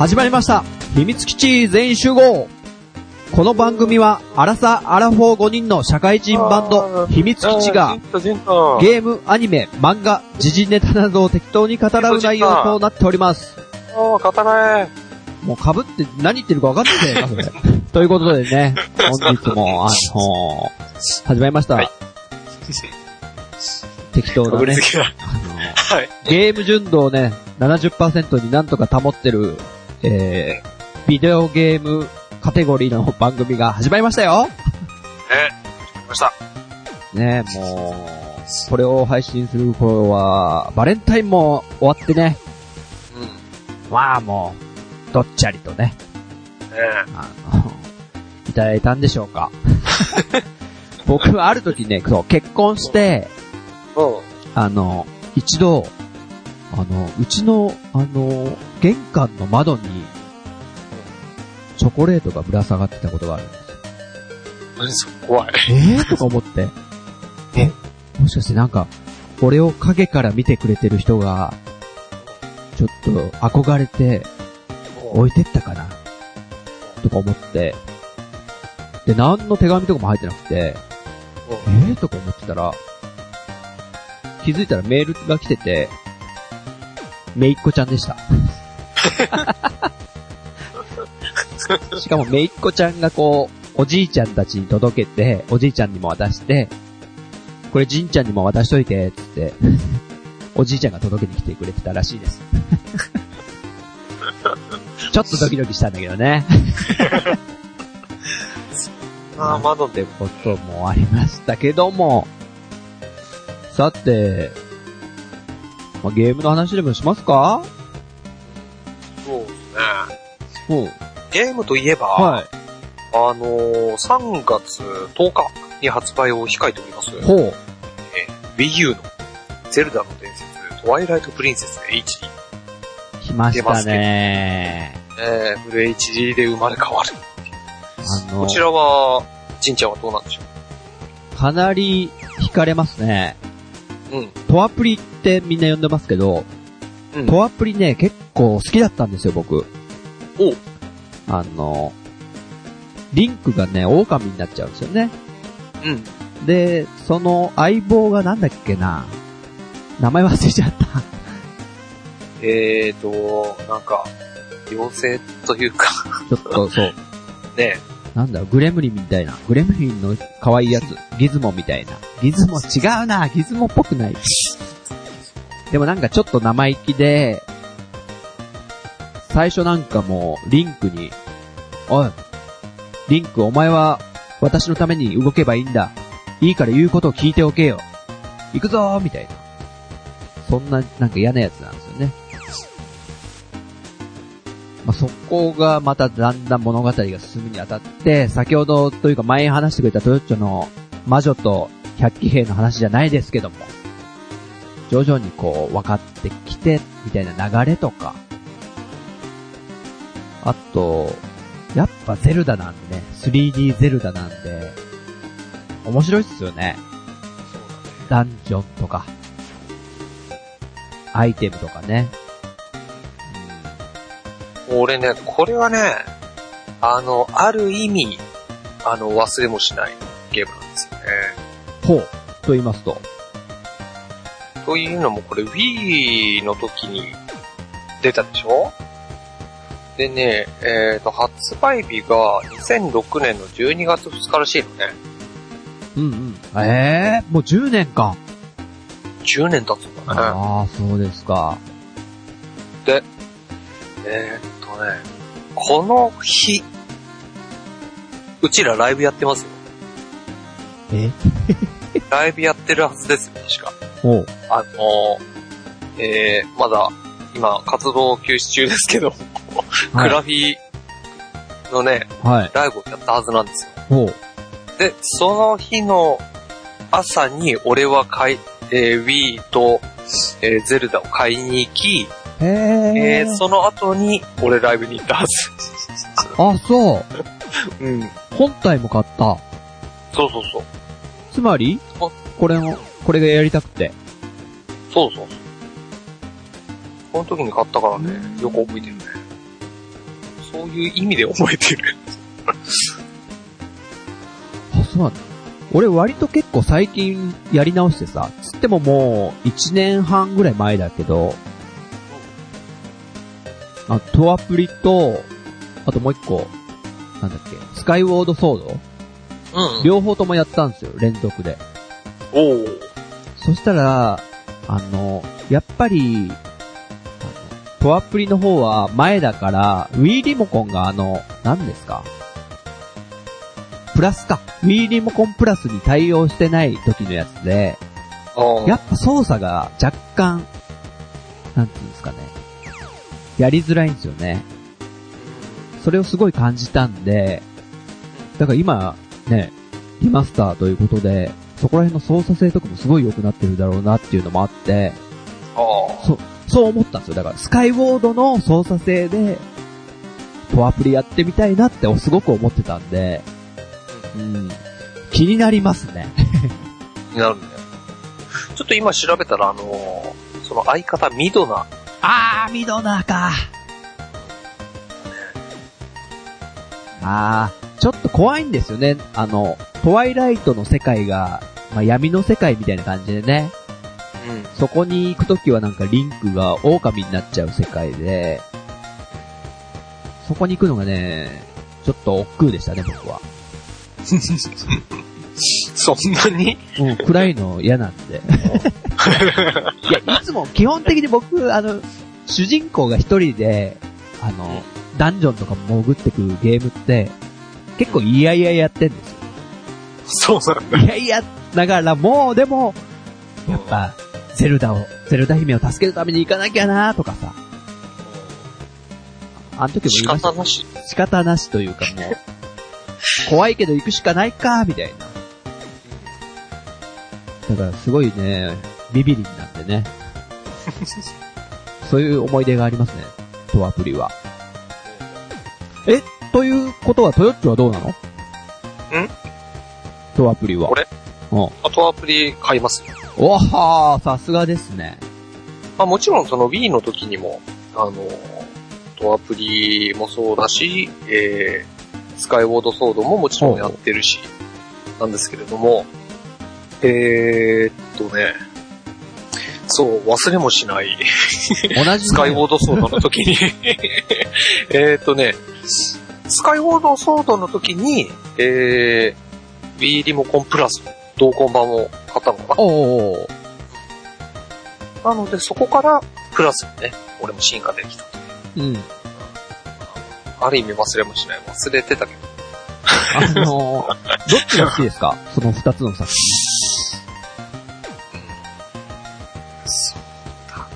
始まりました。秘密基地全員集合。この番組は、アラサー・アラフォー5人の社会人バンド、秘密基地が、ゲーム、アニメ、漫画、時事ネタなどを適当に語らう内容となっております。ああ、刀へ。もう被って何言ってるか分かんないじゃないか、それ。ということでね、本日も、あのー始まりました。はい適当なね。あのーはい。ゲーム純度をね、70%になんとか保ってる、えー、ビデオゲームカテゴリーの番組が始まりましたよね。来ました。ねもう、これを配信する頃は、バレンタインも終わってね、うん。まあもう、どっちゃりとね、ねあの、いただいたんでしょうか。僕はある時ね、そう、結婚して、うん。あの、一度、あの、うちの、あの、玄関の窓に、チョコレートがぶら下がってたことがあるんですよ。何それ？怖い。えー？とか思って。え？もしかしてなんか、俺を影から見てくれてる人が、ちょっと憧れて置いてったかな？とか思って。で、何の手紙とかも入ってなくて、え？ーとか思ってたら、気づいたらメールが来てて、めいっ子ちゃんでした。しかもめいっ子ちゃんがこう、おじいちゃんたちに届けて、おじいちゃんにも渡して、これじんちゃんにも渡しといて、つって、おじいちゃんが届けに来てくれてたらしいです。ちょっとドキドキしたんだけどね。ああ、窓で。ってこともありましたけども、さて、まあ、ゲームの話でもしますか？そうですね。うん。ゲームといえば、はい。あのー、3月10日に発売を控えております。ほう。Wii U のゼルダの伝説、トワイライトプリンセス HD。来ましたね。えー、フル HD で生まれ変わる。あのこ、ちらは、ジンちゃんはどうなんでしょかなり惹かれますね。ううん。トアプリってみんな呼んでますけど、うん。トアプリね、結構好きだったんですよ、僕。おあの、リンクがね、狼になっちゃうんですよね。うん。で、その相棒がなんだっけな名前忘れちゃった。えーと、なんか、妖精というか、ちょっと、そう。ね、なんだろう、グレムリンみたいな。グレムリンの可愛いやつ。ギズモみたいな。ギズモ違うなギズモっぽくない。でもなんかちょっと生意気で、最初なんかもう、リンクに、おい、リンクお前は私のために動けばいいんだ。いいから言うことを聞いておけよ。行くぞーみたいな。そんな、なんか嫌なやつなんまあ、そこがまただんだん物語が進むにあたって、先ほどというか前に話してくれたトヨッチョの魔女と百鬼兵の話じゃないですけども、徐々にこう分かってきて、みたいな流れとか、あと、やっぱゼルダなんでね、3D ゼルダなんで、面白いっすよね。ダンジョンとか、アイテムとかね。俺ね、これはね、あの、ある意味、あの、忘れもしないゲームなんですよね。ほう、と言いますと。というのも、これ Wii の時に出たでしょ？でね、えっ、と、発売日が2006年の12月2日らしいのね。うんうん。ええもう10年か。10年経つんだね。ああ、そうですか。えーね、この日、うちらライブやってますよ。え？ライブやってるはずですよ、確か。ほう。あのー、えー、まだ、今、活動休止中ですけど、はいクラフィーのね、はい。ライブをやったはずなんですよ。で、その日の朝に俺は買い、えー、Wii と、えー、ゼルダを買いに行き、へええー、その後に俺ライブに行ったはず。あ、そう。うん。本体も買った。そうそうそう。つまりあこれの、これがやりたくて。そうそうそう。この時に買ったからね、よく覚えてるね。そういう意味で覚えてる。あ、そうなんだ。俺割と結構最近やり直してさ、つってももう1年半ぐらい前だけど、あ、トアプリと、あともう一個、なんだっけ、スカイウォードソード？うん。両方ともやったんですよ、連続で。おお。そしたら、あの、やっぱり、あのトアプリの方は前だから、Wii リモコンがあの、何ですか？プラスか。Wii リモコンプラスに対応してない時のやつで、あやっぱ操作が若干、なんていうんですかね。やりづらいんですよね。それをすごい感じたんで、だから今、ね、リマスターということで、そこら辺の操作性とかもすごい良くなってるだろうなっていうのもあって。そ、そう思ったんですよ。だから、スカイウォードの操作性で、トアプリやってみたいなってすごく思ってたんで、うん。気になりますね。なるね。ちょっと今調べたら、あのーその相方、ミドナ。あー、ミドナーか。あー、ちょっと怖いんですよね。あの、トワイライトの世界が、まあ、闇の世界みたいな感じでね。うん。そこに行くときはなんかリンクが狼になっちゃう世界で、そこに行くのがね、ちょっと億劫でしたね、僕は。そんなに？うん、暗いの嫌なんで。いや、いつも基本的に僕、あの、主人公が一人で、あの、ダンジョンとか潜ってくゲームって、結構いやいややってんですよ。そうなんだ。いやいやながらも、でも、やっぱ、ゼルダを、ゼルダ姫を助けるために行かなきゃなとかさ、あの時も仕言いました方なし。仕方なしというかもう、怖いけど行くしかないか、みたいな。だからすごいね、ビビリンなんでね。そういう思い出がありますね、トアプリは。え、ということはトヨッチョはどうなの？ん？トアプリは。俺うん。あとアプリ買いますよ。おはー、さすがですね。まあもちろんその Wii の時にも、あの、トアプリもそうだし、えー、スカイウォードソードももちろんやってるし、なんですけれども、えーっとね、そう、忘れもしない、同じ。スカイウォードソードの時に、えーっとね、スカイウォードソードの時に、えー、Wii リモコンプラス、同梱版を買ったのかなおー。なので、そこから、プラスにね、俺も進化できた。うん。ある意味忘れもしない。忘れてたけど。あのー、どっちが好きですか？その二つの作品。そうだな。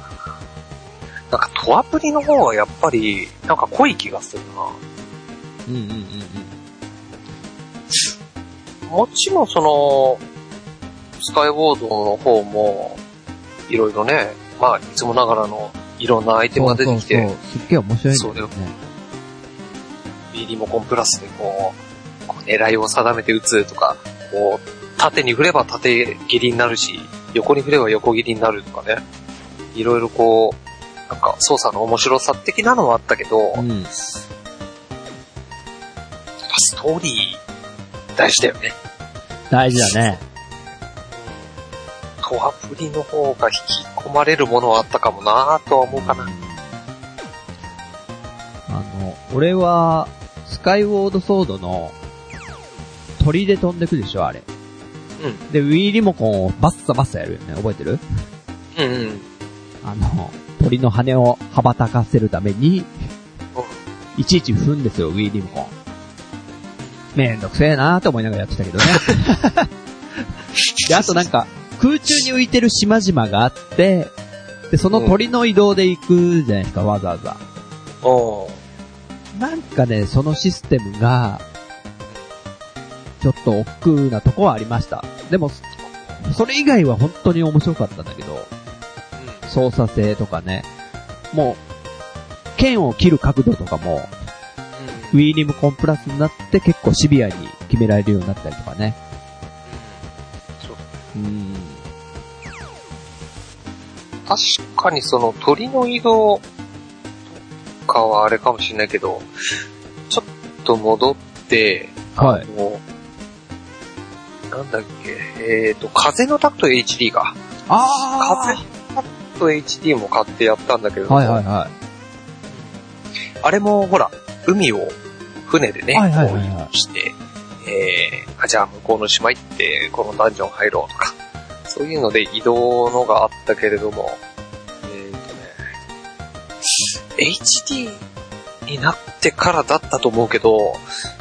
なんか、トアプリの方はやっぱり、なんか濃い気がするな。うんうんうんうん。もちろんその、スカイウォードの方も、いろいろね、まあ、いつもながらのいろんなアイテムが出てきて、そうそうそうすっげえ面白いんだよね。B リモコンプラスでこう、こう狙いを定めて撃つとか、こう、縦に振れば縦切りになるし、横に振れば横切りになるとかね。いろいろこう、なんか操作の面白さ的なのはあったけど、うん。ぱストーリー大事だよね。大事だね。トアプリの方が引き込まれるものはあったかもなとは思うかな。あの、俺は、スカイウォードソードの、鳥で飛んでくでしょ、あれ。うん。で、Wii リモコンをバッサバッサやるよね。覚えてる？うんうん。あの、鳥の羽を羽ばたかせるために、いちいち踏んですよ、Wii リモコン。めんどくせえなーって思いながらやってたけどね。で、あとなんか、空中に浮いてる島々があって、で、その鳥の移動で行くじゃないですか、わざわざ。おーなんかね、そのシステムが、ちょっと億劫なとこはありました。でも、それ以外は本当に面白かったんだけど、操作性とかね、もう、剣を切る角度とかも、うん。うん。Wii リムコンプラスになって結構シビアに決められるようになったりとかね。そううん。確かにその鳥の移動、かはあれかもしれないけど、ちょっと戻って、はいあの、なんだっけ、えっ、と、風のタクト HD が、あ風のタクト HD も買ってやったんだけど、はいはいはあれもほら、海を船でね、はいはいはいはい。こう移動して、えー、あ、じゃあ向こうの島行って、このダンジョン入ろうとか、そういうので移動のがあったけれども、えーとね、HD になってからだったと思うけど、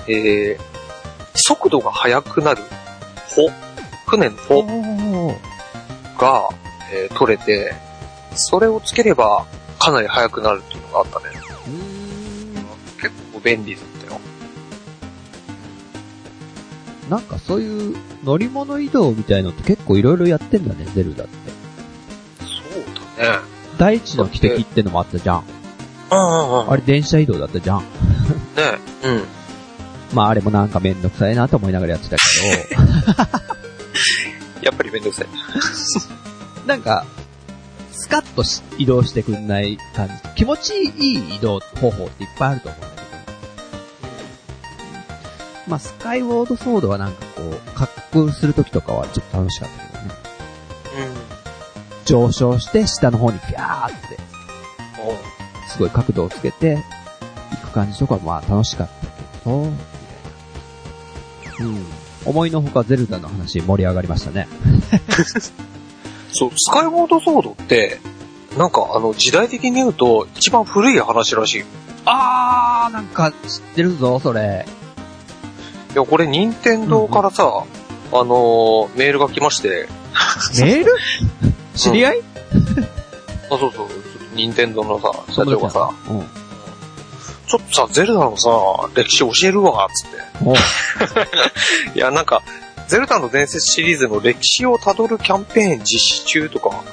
えー、速度が速くなる帆、船のい。帆が、えー取れて、それをつければかなり速くなるっていうのがあったね。うーん結構便利だったよ。なんかそういう乗り物移動みたいのって結構いろいろやってんだね、ゼルダって。そうだね。大地の汽笛ってのもあったじゃん。うんうんうん。あれ電車移動だったじゃん。ねうん。まああれもなんかめんどくさいなと思いながらやってたけ やっぱりめんどくさい。ど、なんか、スカッとし移動してくんない感じ。気持ちいい移動方法っていっぱいあると思うんだけど。まあスカイウォードソードはなんかこう、滑空するときとかはちょっと楽しかったけどね。上昇して下の方にピャーって、うん。すごい角度をつけて、行く感じとかまあ楽しかったけど。うん。思いのほかゼルダの話盛り上がりましたね。そう、スカイウォードソードって、なんかあの時代的に言うと一番古い話らしいよ。あー、なんか知ってるぞ、それ。いや、これ任天堂からさ、あのーメールが来まして、メール？知り合い、あ、そうそう、任天堂のさ、社長がさ、うん。ちょっとさ、ゼルダのさ、歴史教えるわ、つって。いや、なんか、ゼルダの伝説シリーズの歴史をたどるキャンペーン実施中とか、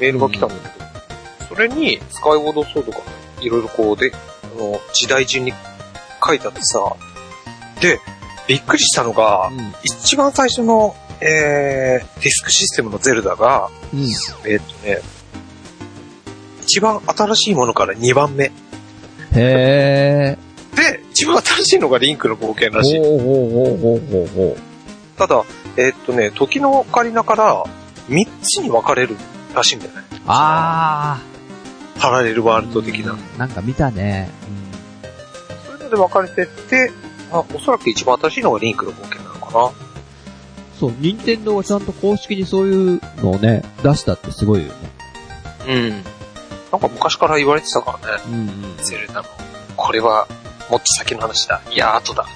メールが来たんだけど、それに、スカイウォードソードが、いろいろこうで、あの、時代順に書いてあってさ、で、びっくりしたのが、うん。一番最初の、えー、ディスクシステムのゼルダが、うん。えーっとね、一番新しいものから2番目。へで、一番新しいのがリンクの冒険ー。らしい。ほうほうほうほうほうほう。ただ、えーっとね、時のオカリナから3つに分かれるらしいんだよね。あパラレルワーー。ルド的な。うんなんか見たね。そういうので分かれてって、あ、おそらく一番新しいのがリンクの冒険なのかな。そう、任天堂がちゃんと公式にそういうのをね、出したってすごいよね。うん。なんか昔から言われてたからね。うんうん。ゼルダの。これは、もっと先の話だ。いや、後だ。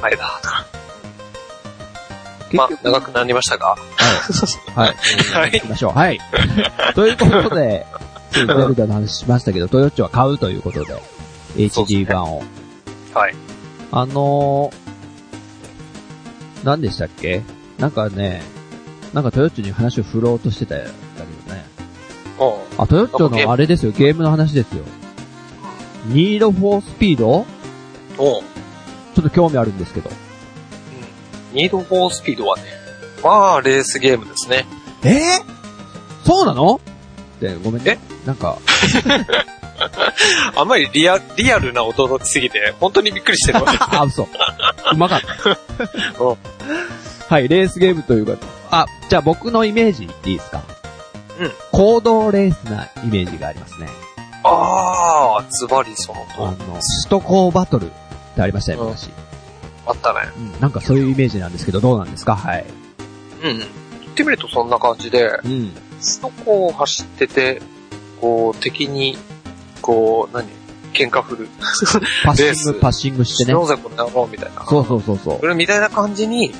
前だ。とか。まあ、長くなりましたが。はい。はい行きましょう。はい。ということで、ゼルダの話しましたけど、トヨッチョは買うということで、HD 版を。はい。あのー、何でしたっけ？なんかね、なんかトヨッチョに話を振ろうとしてたんだけどね。うん。あ、トヨッチョのあれですよ、ゲームの話ですよ。ニードフォースピード？おう。ちょっと興味あるんですけど。ニードフォースピードはね、まあ、レースゲームですね。えー、そうなの？って、ごめんね。なんか、あんまりリアリアルな驚きすぎて、本当にびっくりしてるわ。あ、嘘。うまかった。うんはい、レースゲームというか、あ、じゃあ僕のイメージ言っていいですか？うん。行動レースなイメージがありますね。ああ、ズバリそのあの、と、首都高バトルってありましたよ、うん昔。あったね。うん。なんかそういうイメージなんですけど、どうなんですか？はい。うんうん。言ってみるとそんな感じで、うん。首都高を走ってて、こう、敵に、こう、何？喧嘩振る。パッシレースング、パッシングしてね。なぜこんなのみたいな。そうそうそうそうこ。れみたいな感じに、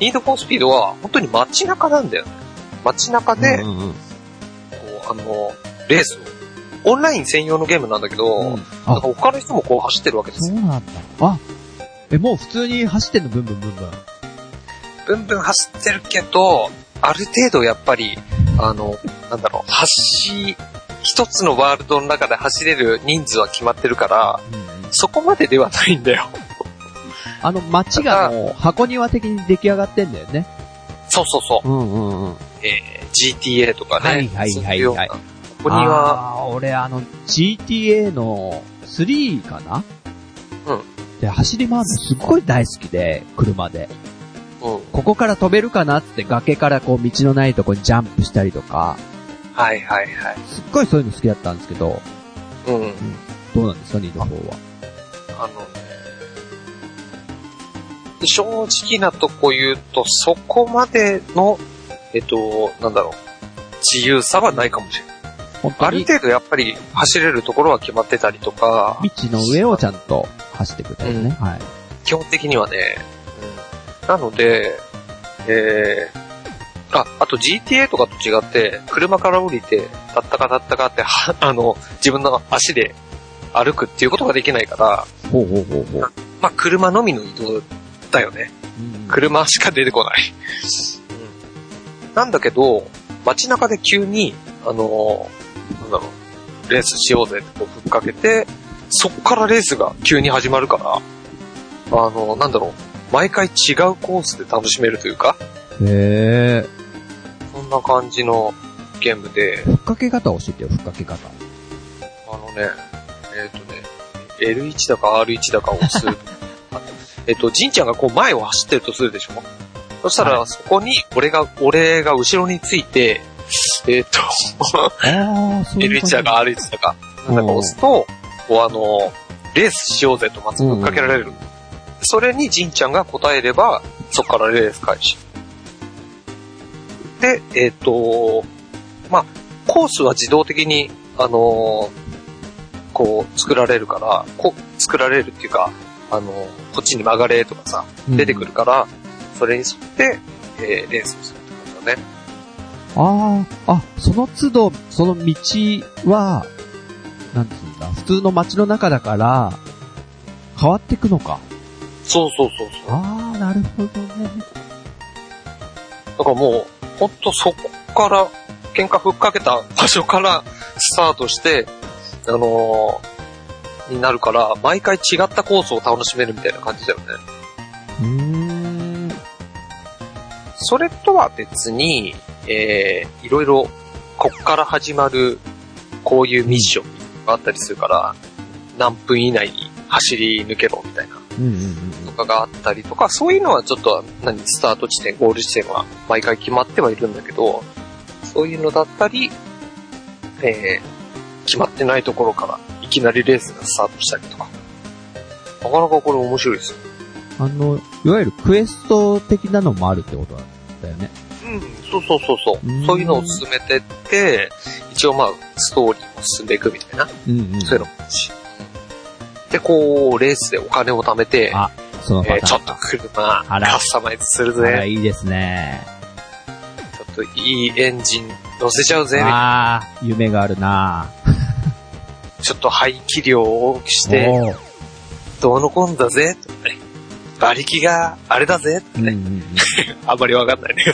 ニードフォースピードは本当に街中なんだよね。街中で、こうんうんうんう、あの、レースを、オンライン専用のゲームなんだけど、うんなんあか、他の人もこう走ってるわけですよ。そうなんだ。あ、え、もう普通に走ってんの、ブンブンブンブン。ブンブン走ってるけど、ある程度やっぱり、あの、なんだろう、走、一つのワールドの中で走れる人数は決まってるから、うんうんそこまでではないんだよ。あの街がもう箱庭的に出来上がってんだよね。そうそうそう。うんうんうん。えー GTA とかね。はいはいはいはいそういうようなこには、あー俺あの、GTA の3かな？うん。で、走り回るのすっごい大好きで、車で。うん。ここから飛べるかなって崖からこう道のないとこにジャンプしたりとか、はいはいはい。すっごいそういうの好きだったんですけど、うん。どうなんですか、ニード4は。あのね、正直なとこ言うと、そこまでの、えっと、なんだろう、自由さはないかもしれない。ある程度やっぱり走れるところは決まってたりとか、道の上をちゃんと走ってくれたりね。はい。基本的にはね、うん、なので、えー、あ、あと GTA とかと違って、車から降りて、たったかたったかって、は あの、自分の足で歩くっていうことができないから、ほうほうほうほう。まあ、車のみの移動だよね。うん車しか出てこない。なんだけど、街中で急に、あのーなんだろう、レースしようぜってこうふっかけて、そっからレースが急に始まるから、あのーなんだろう、毎回違うコースで楽しめるというか、へえ。そんな感じのゲームで、ふっかけ方教えてよ、ふっかけ方。あのね、えっ、とね、L1 だか R1 だかを押す。あえっと、ジンちゃんがこう前を走ってるとするでしょ？そしたら、はそこに、俺が、俺が後ろについて、えっ、と、ああ、そういう L1 だか R1 だか、なんだか押すと、こうあの、レースしようぜとまずぶっかけられる。それにジンちゃんが答えれば、そこからレース開始。で、えっ、と、まあ、コースは自動的に、あのこう、作られるから、こ作られるっていうか、あのこっちに曲がれとかさ、出てくるから、それに沿って、えーレースをするって感じだね。ああ、あ、その都度、その道は、なんつうんだ、普通の街の中だから、変わってくのか。そうそうそうそう。ああ、なるほどね。だからもう、ほんとそこから、喧嘩ふっかけた場所からスタートして、あのーになるから、毎回違ったコースを楽しめるみたいな感じだよね。うーん。それとは別に、えー、いろいろ、こっから始まる、こういうミッションがあったりするから、何分以内に走り抜けろみたいなとかがあったりとか、そういうのはちょっと、何、スタート地点、ゴール地点は毎回決まってはいるんだけど、そういうのだったり、えー、決まってないところからいきなりレースがスタートしたりとか。なかなかこれ面白いですよ。あの、いわゆるクエスト的なのもあるってことなんだよね。うん、そうそうそうそうそういうのを進めてって、一応まあ、ストーリーも進んでいくみたいな、うんうん。そういうのもあるし。で、こう、レースでお金を貯めて、あ、その。えーちょっと車、カスタマイズするぜ。いいですね。ちょっといいエンジン乗せちゃうぜ。ああ、夢があるなちょっと排気量を大きくして、どうのこんだぜ。とかね馬力があれだぜ。とかねうんうんうん。あんまりわかんないね。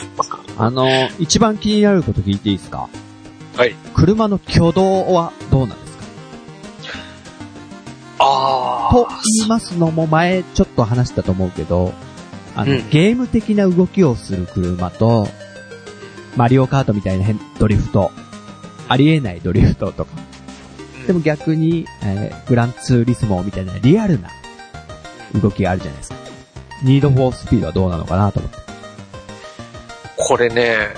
あの、一番気になること聞いていいですか？はい。車の挙動はどうなんですか？あと言いますのも前ちょっと話したと思うけど、あの、うんゲーム的な動きをする車と、マリオカートみたいな変ドリフト、ありえないドリフトとか、でも逆に、えーグランツーリスモみたいなリアルな動きがあるじゃないですか。ニードフォースピードはどうなのかなと思って。これね、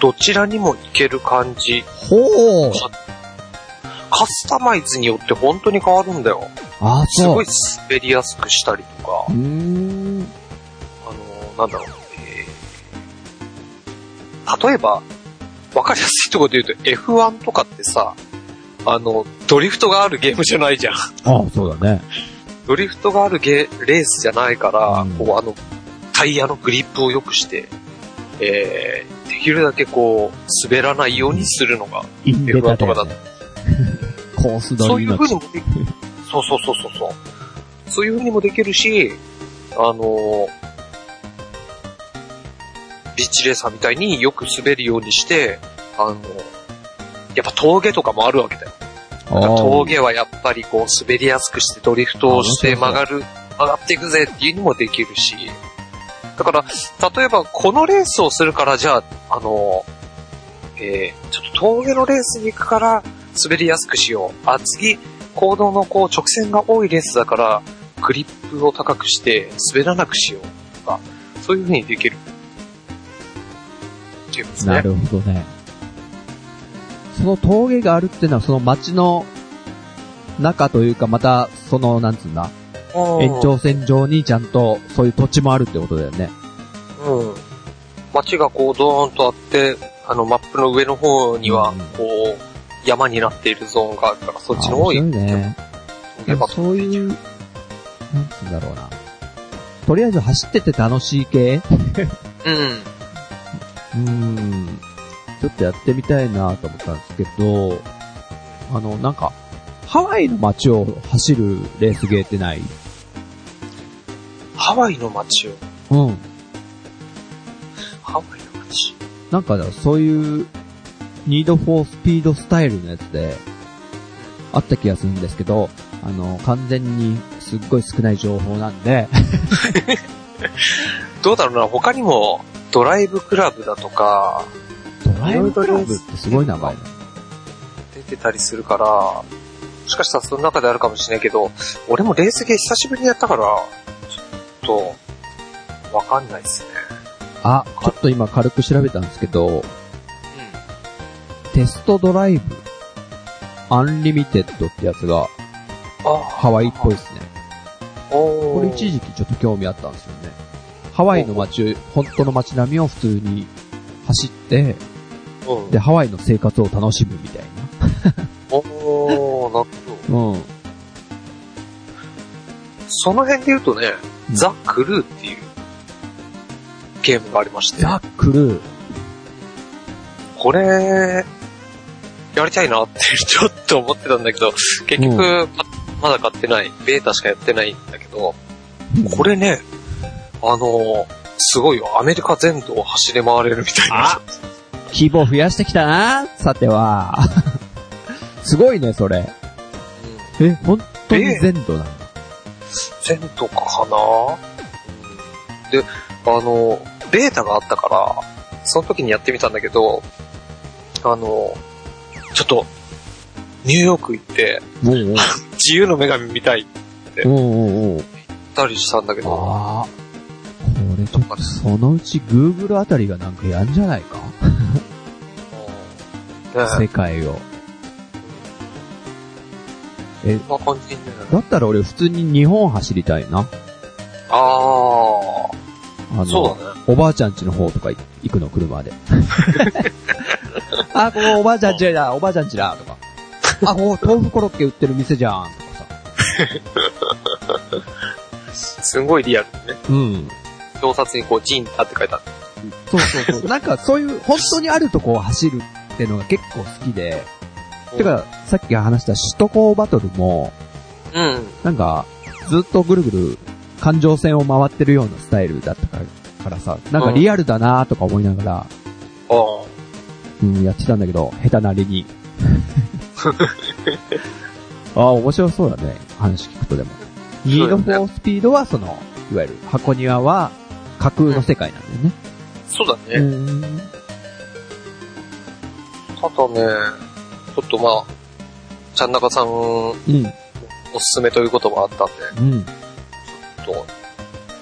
どちらにもいける感じ。ほーカスタマイズによって本当に変わるんだよ。あー、そう。すごい滑りやすくしたりとかうー、ん。あの、なんだろう。えー例えば、わかりやすいところで言うと F1 とかってさ、あの、ドリフトがあるゲームじゃないじゃん。ああ、そうだね。ドリフトがあるゲレースじゃないから、うんこうあの、タイヤのグリップを良くして、えー、できるだけこう、滑らないようにするのが、インデ F1 とかだと。コースそういう風にもできそうそうそうそうそう。そういう風にもできるし、あのービーチレーサーみたいによく滑るようにして、あのやっぱ峠とかもあるわけだよ。峠はやっぱりこう滑りやすくしてドリフトをして曲がる、曲がっていくぜっていうにもできるし。だから、例えばこのレースをするからじゃあ、あの、ええー、ちょっと峠のレースに行くから滑りやすくしよう。あ、次、行動のこう直線が多いレースだから、グリップを高くして滑らなくしようとか、そういう風にできる。っていうんですね。なるほどね。その峠があるっていうのはその街の中というかまた、その、なんつうんだ、うん延長線上にちゃんとそういう土地もあるってことだよね。うん。街がこうドーンとあって、あのマップの上の方にはうん、こう、山になっているゾーンがあるから、そっちの方あに面白いね。そういう、なんつうんだろうな。とりあえず走ってて楽しい系？うん。うーん。ちょっとやってみたいなと思ったんですけど、あの、なんか、ハワイの街を走るレースゲーってない？ハワイの街を？うん。ハワイの街？なんか、そういう、ニードフォースピードスタイルのやつで、あった気がするんですけど、あの、完全にすっごい少ない情報なんで、どうだろうな、他にも、ドライブクラブだとか、ドライブクラブってすごい名前だ。出てたりするから、もしかしたらその中であるかもしれないけど、俺もレースゲー久しぶりにやったから、ちょっと、わかんないっすね。あ、ちょっと今軽く調べたんですけど、Test Drive Unlimited ってやつがあハワイっぽいですね。おこれ一時期ちょっと興味あったんですよね。ハワイの街、本当の街並みを普通に走って、うん、で、ハワイの生活を楽しむみたいおー、なるほど。な。うん。その辺で言うとね、うん The Crew っていうゲームがありまして、ザ・クルー。これ、やりたいなってちょっと思ってたんだけど、結局、うまだ買ってない。ベータしかやってないんだけど、これね、あの、すごいよ。アメリカ全土を走り回れるみたいなあ。規模増やしてきたなさては。すごいね、それ。うんえ、本当に全土なんだ。全土かな、うんで、あの、ベータがあったから、その時にやってみたんだけど、あの、ちょっと、ニューヨーク行って、おうおう 自由の女神見たいおうおうおうったりしたんだけど、ああ。これちょっとそのうち Google あたりがなんかやんじゃないか？ね世界を。え。だったら俺普通に日本走りたいな。あああ、の、そうだね。おばあちゃん家の方とか行くの、車で。あ、ここおばあちゃん家だ、おばあちゃん家だ、とか。あ、ここ豆腐コロッケ売ってる店じゃん、とかさ。すごいリアルにね。うん。表札にこう、ジンタって書いてある。そうそうそう。なんかそういう、本当にあるとこを走るってのが結構好きで。てか、さっき話した首都高バトルも、うん。なんか、ずっとぐるぐる環状線を回ってるようなスタイルだったからからさ、なんかリアルだなとか思いながら、ああ。うん、やってたんだけど、下手なりに。ああ、面白そうだね。話聞くとでも。ニードフォースピードはその、いわゆる箱庭は架空の世界なんだよね。そうだね。うん。ただね、ちょっとまあ、ちゃんなかさんおうん。すすめということもあったんで、うん。ちょっ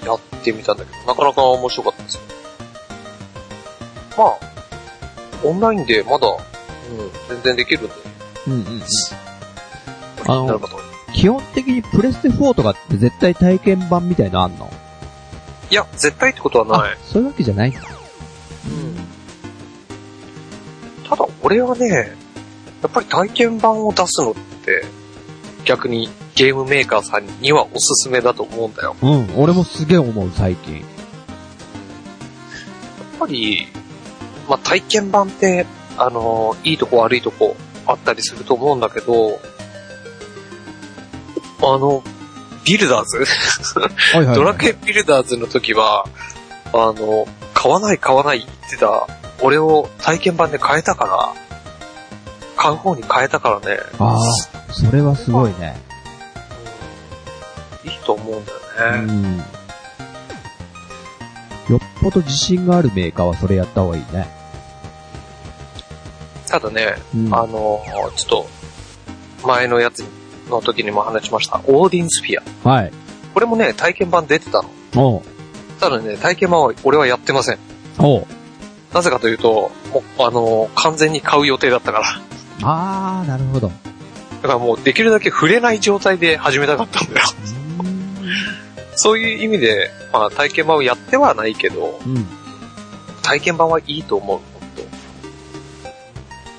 と、やってみたんだけど、なかなか面白かったですよ。まあ、オンラインでまだ、うん、全然できるんで、うんうん。気になる方は基本的にプレステ4とかって絶対体験版みたいのあんの？いや、絶対ってことはないあ。、そういうわけじゃないんだ。ただ、俺はね、やっぱり体験版を出すのって、逆にゲームメーカーさんにはおすすめだと思うんだよ。うん、俺もすげえ思う、最近。やっぱり、まあ、体験版って、あの、いいとこ悪いとこあったりすると思うんだけど、あの、ビルダーズはいはい、ドラクエビルダーズの時は、あの、買わない買わない言ってた、俺を体験版で変えたから、買う方に変えたからね、ああ、それはすごいね。いいと思うんだうよね。ん。よっぽど自信があるメーカーはそれやった方がいいね。ただね、うんあの、ちょっと、前のやつの時にも話しました、オーディンスフィア。はい。これもね、体験版出てたの。おう。ただね、体験版は俺はやってません。おう。なぜかというと、もう、あの、完全に買う予定だったから。あー、なるほど。うだからもうできるだけ触れない状態で始めたかったんだよ。そういう意味で、まあ体験版をやってはないけど、うん。体験版はいいと思う。本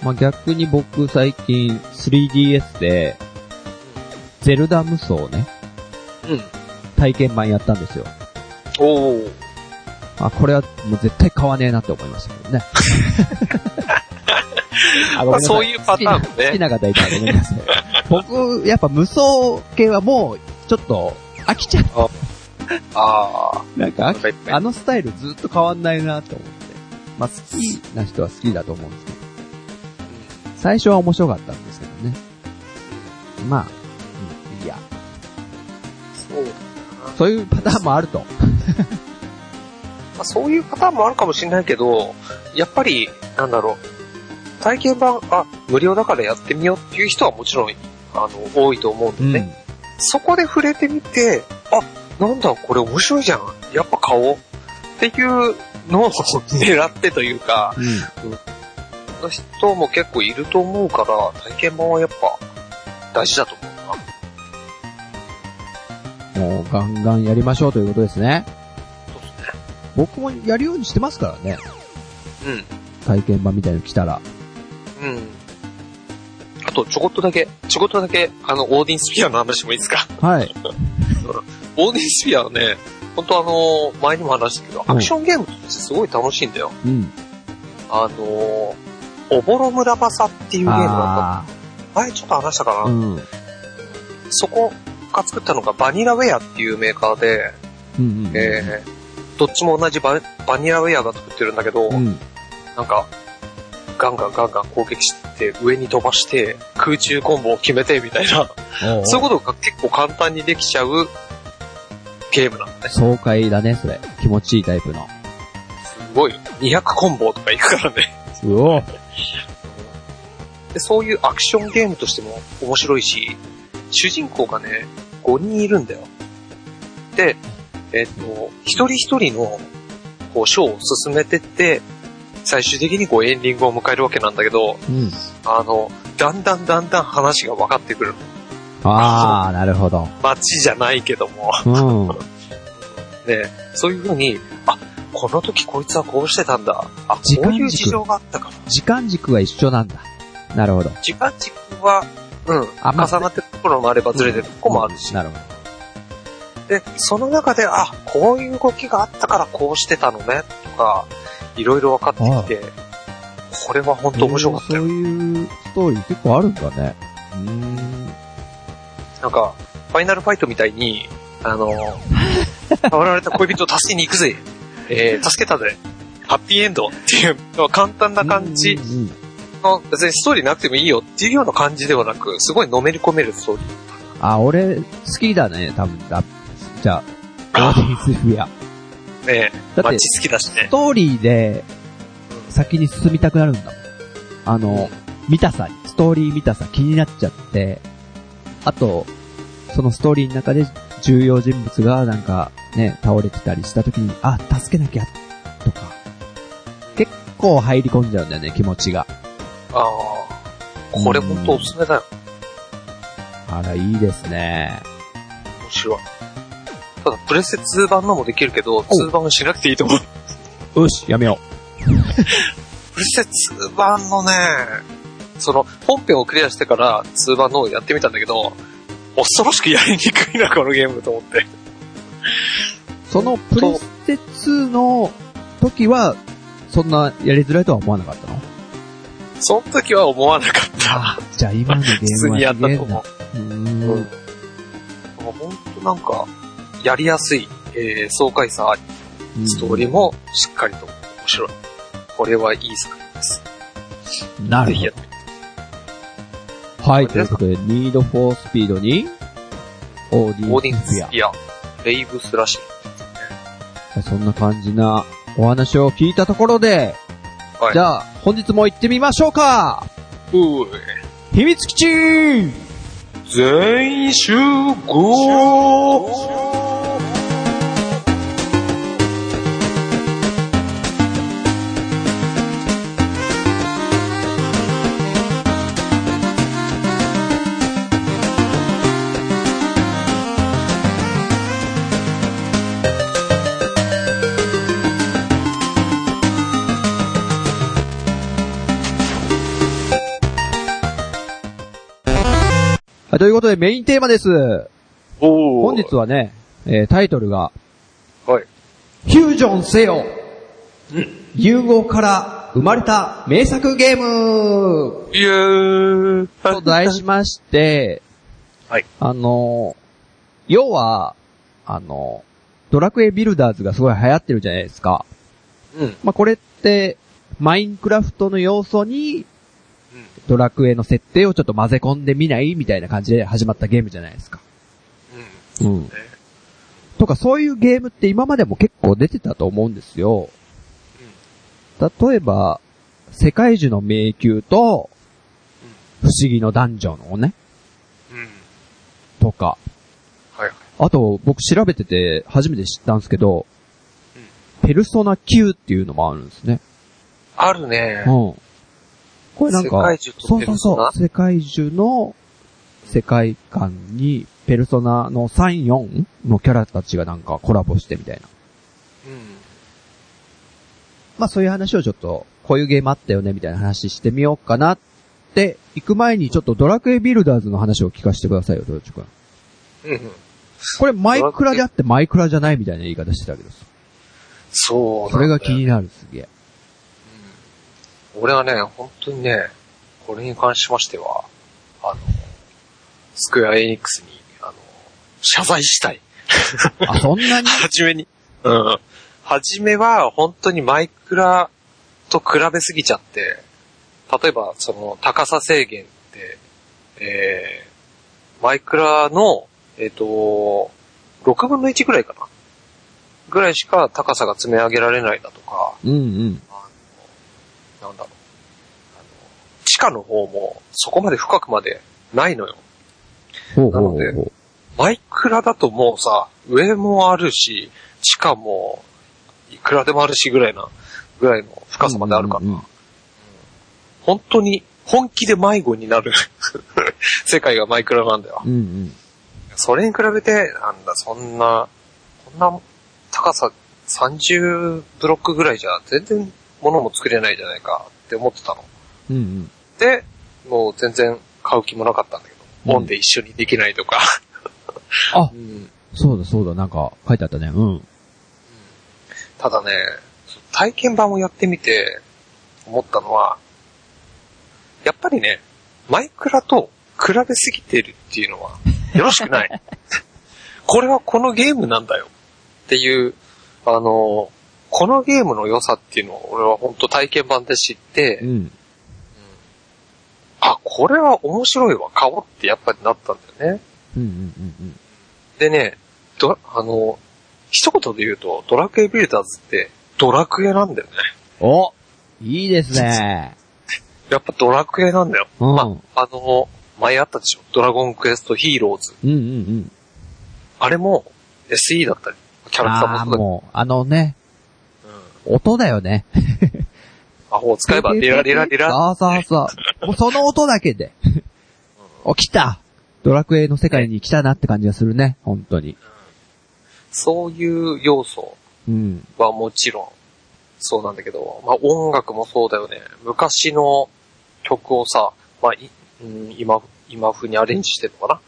まあ、逆に僕最近 3DS で、ゼルダ無双ね、当うん。体験版やったんですよ。おー。あ、これはもう絶対買わねえなって思いましたけどね。あごめんなさいそういうパターンもね好きな方いたらごめんなさい。僕、やっぱ無双系はもう、ちょっと、飽きちゃう。あなんかあ。あのスタイルずっと変わんないなって思って。まあ、好きな人は好きだと思うんですけど。最初は面白かったんですけどね。まあ、うん、いいや。そう。そういうパターンもあると。まあ、そういうパターンもあるかもしれないけど、やっぱり、なんだろう。体験版、あ、無料だからやってみようっていう人はもちろん、あの、多いと思うんでね。そこで触れてみて、あ、なんだ、これ面白いじゃん。やっぱ買おう。っていうのを 狙ってというか、うん。の人も結構いると思うから、体験版はやっぱ大事だと思うな。もうガンガンやりましょうということですね。そうですね。僕もやるようにしてますからね。うん。体験版みたいの来たら。うん。あと、ちょこっとだけ、ちょこっとだけ、あの、オーディンスピアの話もいいですか？はい。オーディンスピアはね、本当あの、前にも話したけど、アクションゲームとしてすごい楽しいんだよ。うん。あの、おぼろ村正っていうゲームがああった。前ちょっと話したかな、ーうん。そこが作ったのがバニラウェアっていうメーカーで、うんうんうん。えー、どっちも同じババニラウェアが作ってるんだけど、うん。なんか、ガンガンガンガン攻撃して、上に飛ばして、空中コンボを決めて、みたいな、そういうことが結構簡単にできちゃうゲームなんだね。爽快だね、それ。気持ちいいタイプの。すごい。200コンボとかいくからね。うおで、そういうアクションゲームとしても面白いし、主人公がね、5人いるんだよ。で、えっ、と、一人一人の、こう、章を進めてって、最終的にこうエンディングを迎えるわけなんだけど、うん。あの、だんだんだんだん話が分かってくる。あー、なるほど。街じゃないけども。うん。ね、そういう風に、あ、この時こいつはこうしてたんだ。あ、こういう事情があったから。時間軸は一緒なんだ。なるほど。時間軸は、うん、あまあ重なってるところもあればずれてるところもあるし。なるほで、その中で、あ、こういう動きがあったからこうしてたのね、とか、いろいろ分かってきて、これは本ど。当面白かったよ。そういうストーリー結構あるんだね。うーん。なんか、ファイナルファイトみたいに、あの、触られた恋人を助けに行くぜ。えー、助けたぜ。ハッピーエンドっていう簡単な感じの、別にストーリーなくてもいいよっていうような感じではなく、すごいのめり込めるストーリー。あ、俺、好きだね、多分だ。じゃあ、オーディンスフィア。ねだって、街好きだしねス。トーリーで先に進みたくなるんだもん。あの、見たさに、ストーリー見たさ気になっちゃって、あと、そのストーリーの中で重要人物がなんかね、倒れてたりした時に、あ、助けなきゃ、とか。結構入り込んじゃうんだよね、気持ちが。ああ。これ本当おすすめだよ。あら、いいですね。面白い。ただ、プレステ2版のもできるけど、2版しなくていいと思う。よし、やめよ プレステ2版のね、その、本編をクリアしてから2版のをやってみたんだけど、恐ろしくやりにくいな、このゲームと思って。う。そのプレステ2の時は、そんなやりづらいとは思わなかったの？その時は思わなかった。じゃあ今のゲー普通ムはにやったと思。うーう。ん。うん。もうほんとなんか、やりやすい、えー、爽快さあり、ストーリーもしっかりと面白い。これはいい作品です。なるほど。はい、ということで、ニードフォースピードに、オーディンスフィアス。いや、レイブスらしい。そんな感じなお話を聞いたところで、はい。じゃあ、本日も行ってみましょうか。うー秘密基地。全員集合ということでメインテーマです。お本日はね、えータイトルが、はい。フュージョンせよ融合から生まれた名作ゲームイエーイと題しまして、はい。あの、要は、あの、ドラクエビルダーズがすごい流行ってるじゃないですか。うん。まあ、これって、マインクラフトの要素に、ドラクエの設定をちょっと混ぜ込んでみないみたいな感じで始まったゲームじゃないですか。うん。うん。とかそういうゲームって今までも結構出てたと思うんですよ。例えば、世界樹の迷宮と、不思議のダンジョンをね、うん。とか。はいはい。あと、僕調べてて初めて知ったんですけど、うんペルソナ9っていうのもあるんですね。あるねう。ん。これなんか、そうそうそう、世界樹の世界観に、ペルソナの3、4のキャラたちがなんかコラボしてみたいな。うん。まあそういう話をちょっと、こういうゲームあったよねみたいな話してみようかなって、行く前にちょっとドラクエビルダーズの話を聞かせてくださいよ、ドロチ君。うんうん。これマイクラであってマイクラじゃないみたいな言い方してたけどさ。そうなんだよそれが気になる、すげえ。俺はね、本当にね、これに関しましては、あの、スクエアエニックスに、あの、謝罪したい。あ、そんなに？はじめに。うん。はじめは、本当にマイクラと比べすぎちゃって、例えば、その、高さ制限って、えー、マイクラの、えっ、と、6分の1ぐらいかな？ぐらいしか高さが積み上げられないだとか、うんうん。なんだろう。あの、地下の方もそこまで深くまでないのよ。ほうほうほうなのほう。マイクラだともうさ、上もあるし、地下もいくらでもあるしぐらいな、ぐらいの深さまであるから、うんうんうん本当に本気で迷子になる 世界がマイクラなんだよ。うんうん。それに比べて、なんだ、そんな、こんな高さ30ブロックぐらいじゃ全然物も作れないじゃないかって思ってたの。うんうん。で、もう全然買う気もなかったんだけど、うんオンで一緒にできないとか。あうんそうだそうだ、なんか書いてあったね。うん。ただね、体験版をやってみて思ったのは、やっぱりね、マイクラと比べすぎてるっていうのは よろしくない。これはこのゲームなんだよっていう、あの、このゲームの良さっていうのを俺は本当体験版で知って、うん。あ、これは面白いわ、買おうってやっぱりなったんだよね。うんうんうんうん。でね、ドあの、一言で言うと、ドラクエビルダーズってドラクエなんだよね。おいいですね。やっぱドラクエなんだよ。うんまあ、あの、前あったでしょ。ドラゴンクエストヒーローズ。うんうんうん。あれも SE だったり、キャラクターもそうだもう、あのね、うん。音だよね。魔法を使えば、リラリラリラ。そうそうそう。もうその音だけで。お、来たドラクエの世界に来たなって感じがするね。本当に。そういう要素うん。はもちろん、そうなんだけど、まあ音楽もそうだよね。昔の曲をさ、まあ、今、今風にアレンジしてるのかな。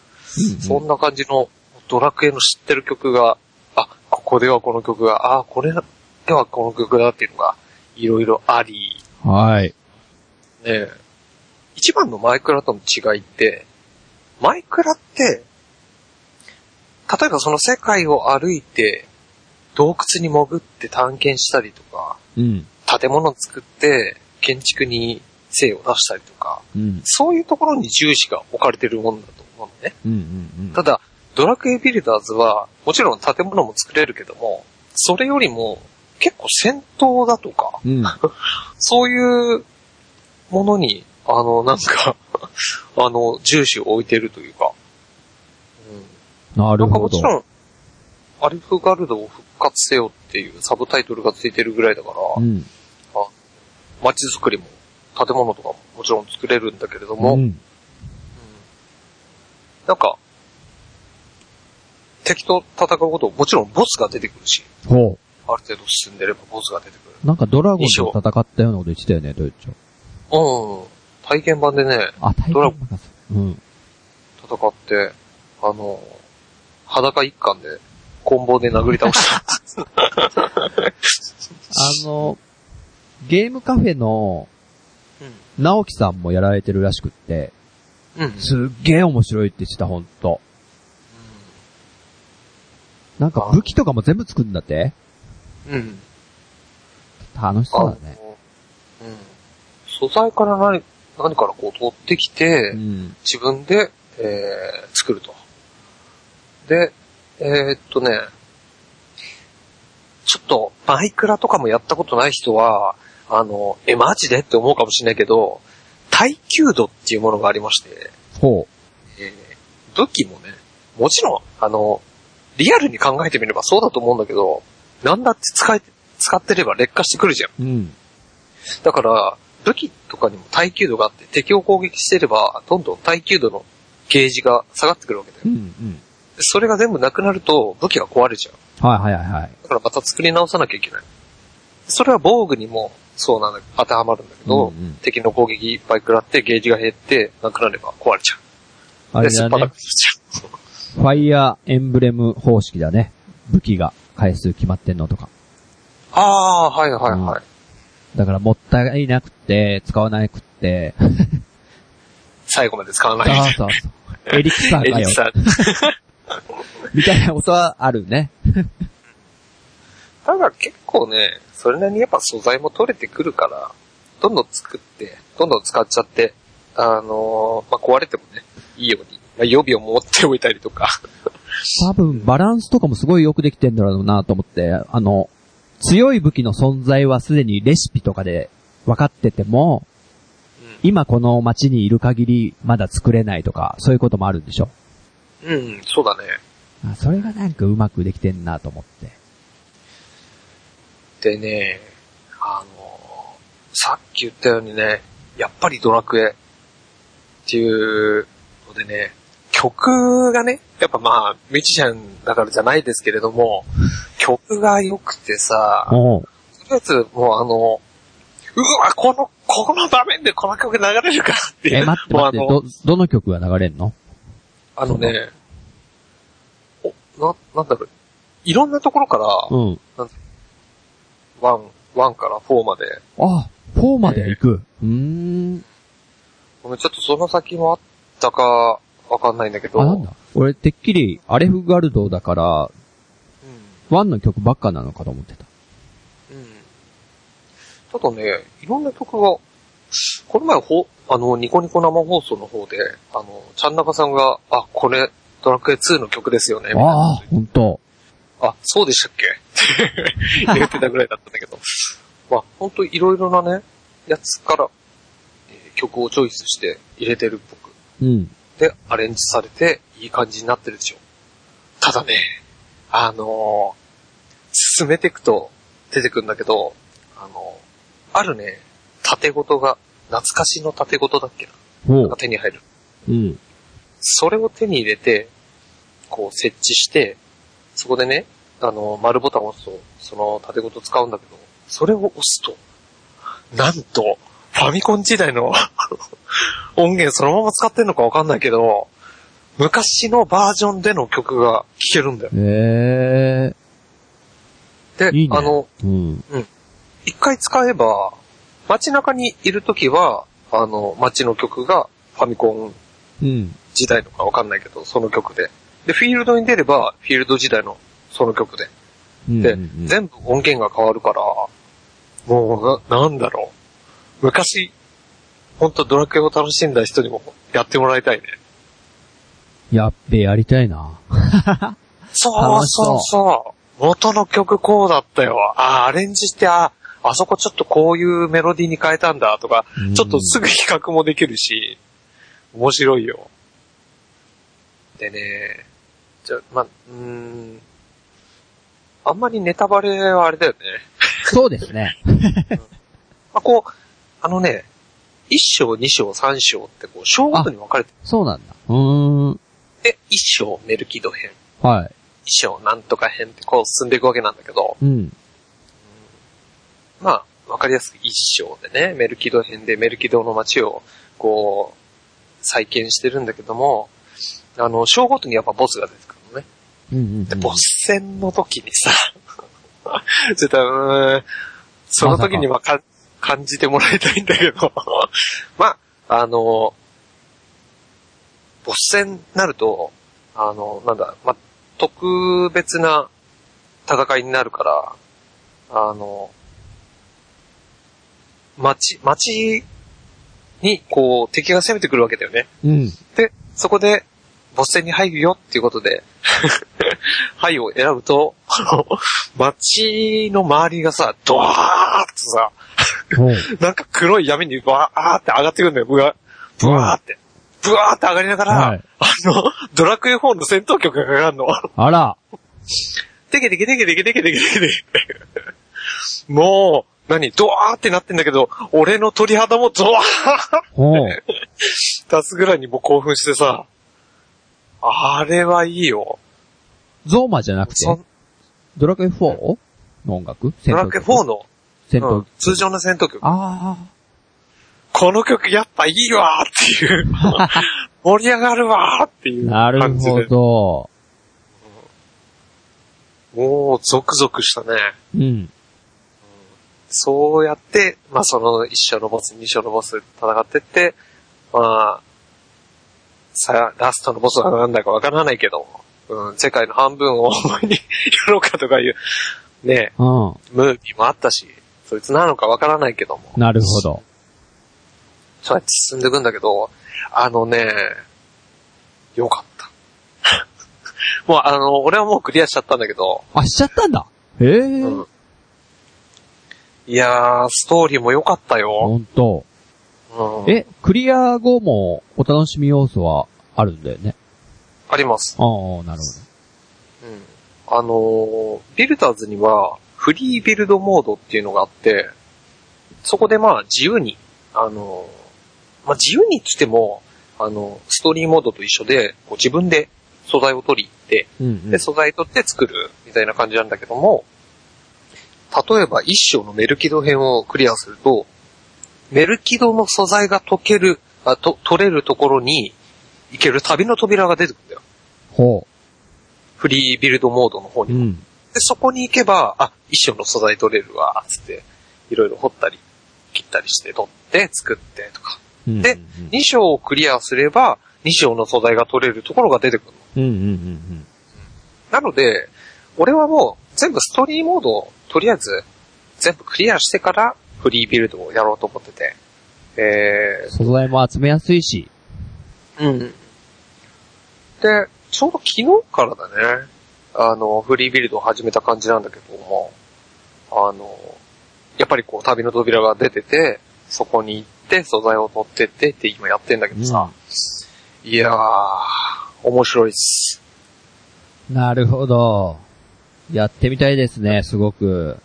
そんな感じのドラクエの知ってる曲が、あ、ここではこの曲が、あ、これではこの曲だっていうのが、いろいろあり、はい。ねえ一番のマイクラとの違いって、マイクラって、例えばその世界を歩いて、洞窟に潜って探検したりとか、うん。建物を作って建築に精を出したりとか、うん。そういうところに重視が置かれてるもんだと思うのね。うんうんうん。ただ、ドラクエビルダーズは、もちろん建物も作れるけども、それよりも結構戦闘だとか、うん。そういうものに、あの、なんか、あの、重視を置いてるというか。うん。なるほどなんかもち。ろん、アリフガルドを復活せよっていうサブタイトルがついてるぐらいだから、うん。街づくりも、建物とかももちろん作れるんだけれども、うんうん。なんか、敵と戦うこともちろんボスが出てくるし、ほある程度進んでればボスが出てくる。う。なんかドラゴンと戦ったようなこと言ってたよね、ドイツうん。体験版でね、あ、体験版かうん。戦って、あの、裸一貫で、棍棒で殴り倒した。あの、ゲームカフェの直樹さんもやられてるらしくって、うん。うん。すっげえ面白いって言ってた、ほんと。なんか武器とかも全部作るんだってうん。楽しそうだね。うん。素材から何、何からこう取ってきて、うん。自分で、えー、作ると。で、えーっとね、ちょっと、マイクラとかもやったことない人は、あの、え、マジで？って思うかもしれないけど、耐久度っていうものがありまして、ほえー武器もね、もちろん、あの、リアルに考えてみればそうだと思うんだけど、なんだって使えて、使ってれば劣化してくるじゃん。う。うん。だから、武器とかにも耐久度があって、敵を攻撃してれば、どんどん耐久度のゲージが下がってくるわけだよ。うん、うん。それが全部なくなると、武器が壊れちゃう。はいはいはいはい。だからまた作り直さなきゃいけない。それは防具にもそうなんだ当てはまるんだけど、うんうん敵の攻撃いっぱい食らってゲージが減って、なくなれば壊れちゃう。で、あれだねすっぱだく。しちゃう。ファイヤーエンブレム方式だね。武器が回数決まってんのとか。ああ、はいはいはい。だからもったいなくて、使わなくて、最後まで使わないそうみたいそうそう。エリクサな。ーかよエリ。さん。みたいなことはあるね。ただ結構ね、それなりにやっぱ素材も取れてくるから、どんどん作って、どんどん使っちゃって、あのーまあ、壊れてもね、いいように、まあ、予備を持っておいたりとか。多分、バランスとかもすごいよくできてんだろうなと思って、あの、強い武器の存在はすでにレシピとかで分かってても、今この街にいる限りまだ作れないとか、そういうこともあるんでしょ？うん、うん、そうだね。あそれがなんかうまくできてんなと思って。でね、あのーさっき言ったようにね、やっぱりドラクエっていうのでね、曲がね、やっぱまあ、ミュージシャンだからじゃないですけれども、曲が良くてさ、とりあえずもうあの、うわ、この、この場面でこの曲流れるかっていう。え、待って待って、ど、どの曲が流れんの？あのね、お、な、なんだろう、いろんなところから、うん。ワン、ワンからフォーまで、あ、4まで行く。うーん。ごめんちょっとその先もあったか、わかんないんだけど、あ、なんだ俺、てっきり、アレフガルドだから、うん。1の曲ばっかなのかと思ってた。うん。ただね、いろんな曲が、この前ほ、あの、ニコニコ生放送の方で、あの、ちゃんなかさんが、あ、これ、ドラクエ2の曲ですよね、みたいなああ、ほんと。あ、そうでしたっけ？って 言ってたぐらいだったんだけど。まあ、ほんといろいろなね、やつから、えー曲をチョイスして入れてるっぽく。うん。で、アレンジされて、いい感じになってるでしょ。ただね、あのー進めていくと出てくるんだけど、あのーあるね、縦ごとが、懐かしの縦ごとだっけな。ほが手に入る。う。うん。それを手に入れて、こう設置して、そこでね、あの、丸ボタンを押すと、その縦ごと使うんだけど、それを押すと、なんと、ファミコン時代の音源そのまま使ってんのかわかんないけど、昔のバージョンでの曲が聴けるんだよ。えで、いいねあの、えうん。一回使えば、街中にいるときは、あの、街の曲がファミコンうん。時代のかわかんないけど、その曲で。で、フィールドに出れば、フィールド時代のその曲で。うん。で、うん全部音源が変わるから、もうな、なんだろう。昔、ほんとドラクエを楽しんだ人にもやってもらいたいね。やっべ、やりたいな。そうそうそう。元の曲こうだったよ。あ、アレンジして、あ、あそこちょっとこういうメロディーに変えたんだとか、ちょっとすぐ比較もできるし、面白いよ。でね、じゃ、ま、うーん、あんまりネタバレはあれだよね。そうですね。まあ、こう、あのね、1章、2章、3章ってこう、章ごとに分かれてそうなんだ。うーん。て、1章メルキド編、はい。1章なんとか編ってこう進んでいくわけなんだけど、うん。まあ、わかりやすく1章でね、メルキド編でメルキドの街を、こう、再建してるんだけども、あの、章ごとにやっぱボスが出てくるのね。うんうんで、ボス戦の時にさ、ちょっと、うーん、その時にはか感じてもらいたいんだけど、まあ、あの、ボス戦になると、あの、なんだ、まあ、特別な戦いになるから、あの、街、街に、こう、敵が攻めてくるわけだよね。うん。で、そこで、ボス戦に入るよっていうことで、はいを選ぶと、あの、街の周りがさ、ドワーッとさ。なんか黒い闇にバーって上がってくるんだよ、ブワブワーって。ブワーって上がりながら、はいあの、ドラクエ4の戦闘曲がかかるの。あら。テケテケテケテケテケテケテケテケ。もう、何ドワーってなってんだけど、俺の鳥肌もドワーほう。出すぐらいにもう興奮してさ、あれはいいよ。ゾーマじゃなくて？そ、ドラクエ 4? の音楽？ドラクエ4の、う戦闘ん、通常の戦闘曲。あこの曲やっぱいいわーっていう。盛り上がるわーっていうあ。なる。ほど。もう、ゾクゾクしたね。うん。そうやって、まあその一章のボス、二章のボス戦ってって、まあ、さ、ラストのボスは何だかわからないけど、うん、世界の半分を思いにやろうかとかいう、ね、うん。ムービーもあったし、そいつなのかわからないけども、なるほど。そうやって進んでいくんだけど、あのね、よかった。もうあの、俺はもうクリアしちゃったんだけど、あ、しちゃったんだ。へえ。うんいやー、ストーリーも良かったよ。ほんと。うん、え、クリア後もお楽しみ要素はあるんだよね？あります。ああ、なるうん。あのービルダーズには、フリービルドモードっていうのがあって、そこでまあ自由に、あのーまあ自由にって言っても、あの、ストーリーモードと一緒で、こう自分で素材を取り入って、ほど。うん、うんで、。素材取って作るみたいな感じなんだけども、例えば一章のメルキド編をクリアすると、メルキドの素材が溶ける、あと、取れるところに行ける旅の扉が出てくるんだよ。ほフリービルドモードの方う。に。うん。で、そこに行けば、あ、一章の素材取れるわ、つって、いろいろ掘ったり、切ったりして取って、作ってとか。うんで、2章をクリアすれば、2章の素材が取れるところが出てくるの。うん、うん、うん、なので、俺はもう全部ストーリーモードをとりあえず全部クリアしてからフリービルドをやろうと思ってて。えうん。素材も集めやすいし。ー、うん。で、ちょうど昨日からだね、あの、フリービルドを始めた感じなんだけども、あの、やっぱりこう旅の扉が出てて、そこに行って素材を取ってってって今やってんだけどさ、いやー、面白いっす。なるほど。やってみたいですね、すごく。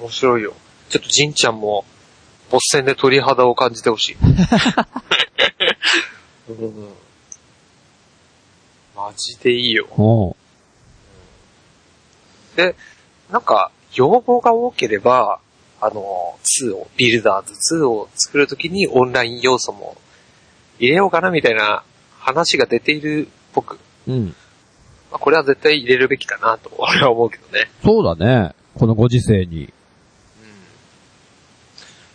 うん面白いよ。ちょっとジンちゃんも、ボス戦で鳥肌を感じてほしい。うん。マジでいいよ。ほで、なん。か、要望が多ければ、あの、2を、ビルダーズ2を作るときにオンライン要素も入れようかなみたいな話が出ているっぽく。う。うん。まあ、これは絶対入れるべきかなと俺は思うけどね。そうだね。このご時世に。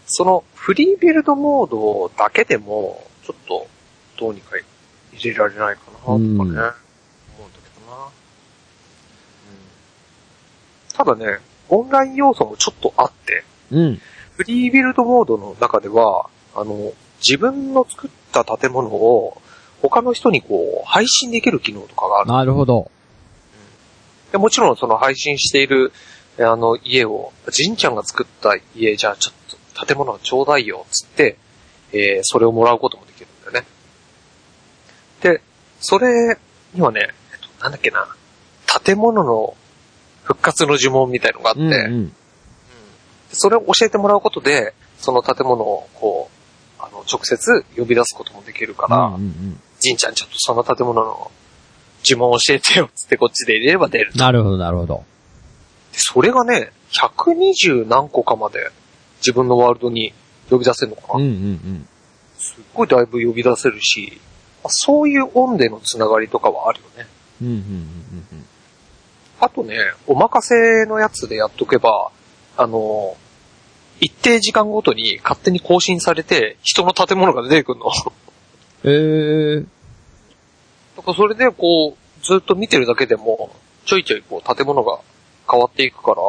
そのフリービルドモードだけでも、ちょっとどうにか入れられないかなとかね、うん思うんだけどな、うん。ただね、オンライン要素もちょっとあって、うん。フリービルドモードの中では、あの、自分の作った建物を他の人にこう、配信できる機能とかがある。なるほど。でもちろんその配信している、えあの家を、じんちゃんが作った家、じゃあちょっと建物をちょうだいよ、つって、えーそれをもらうこともできるんだよね。で、それにはね、えっと、なんだっけな、建物の復活の呪文みたいのがあって、うんうん。それを教えてもらうことで、その建物をこう、あの、直接呼び出すこともできるから、うんうんじんちゃんちょっとその建物の呪文教えてよ、つってこっちで入れれば出るうん。。なるほど、なるほど。でそれがね、120何個かまで自分のワールドに呼び出せるのかな、うんうんうん。すっごいだいぶ呼び出せるし、まあそういう音でのつながりとかはあるよね。うんうんうんうんあとね、お任せのやつでやっとけば、あの、一定時間ごとに勝手に更新されて、人の建物が出てくるの。うん。えー。だからそれでこう、ずっと見てるだけでも、ちょいちょいこう建物が変わっていくから、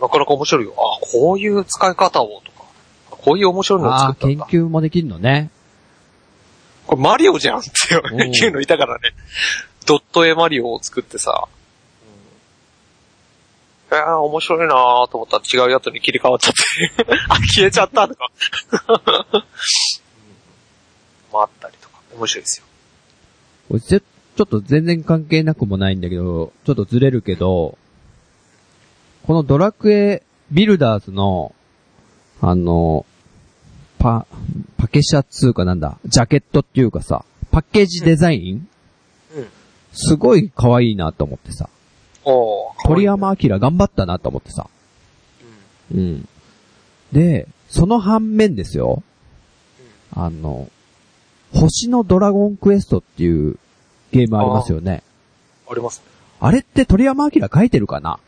なかなか面白いよ。あ、こういう使い方をとか、こういう面白いのを作ったんだ。究もできるのね。これマリオじゃんってうんいうのいたからね。ドット絵マリオを作ってさ。うん、いやー面白いなーと思ったら違うやつに切り替わっちゃって。あ、消えちゃったとか。うんまああったりとか。面白いですよ。ちょっと全然関係なくもないんだけど、ちょっとずれるけど、このドラクエビルダーズの、あの、パ、パケシャツーかなんだ、ジャケットっていうかさ、パッケージデザイン、うん。すごい可愛いなと思ってさ、おー鳥山明頑張ったなと思ってさ、うん。うん。で、その反面ですよ、あの、星のドラゴンクエストっていうゲームありますよね。あります。ね。あれって鳥山明書いてるかな？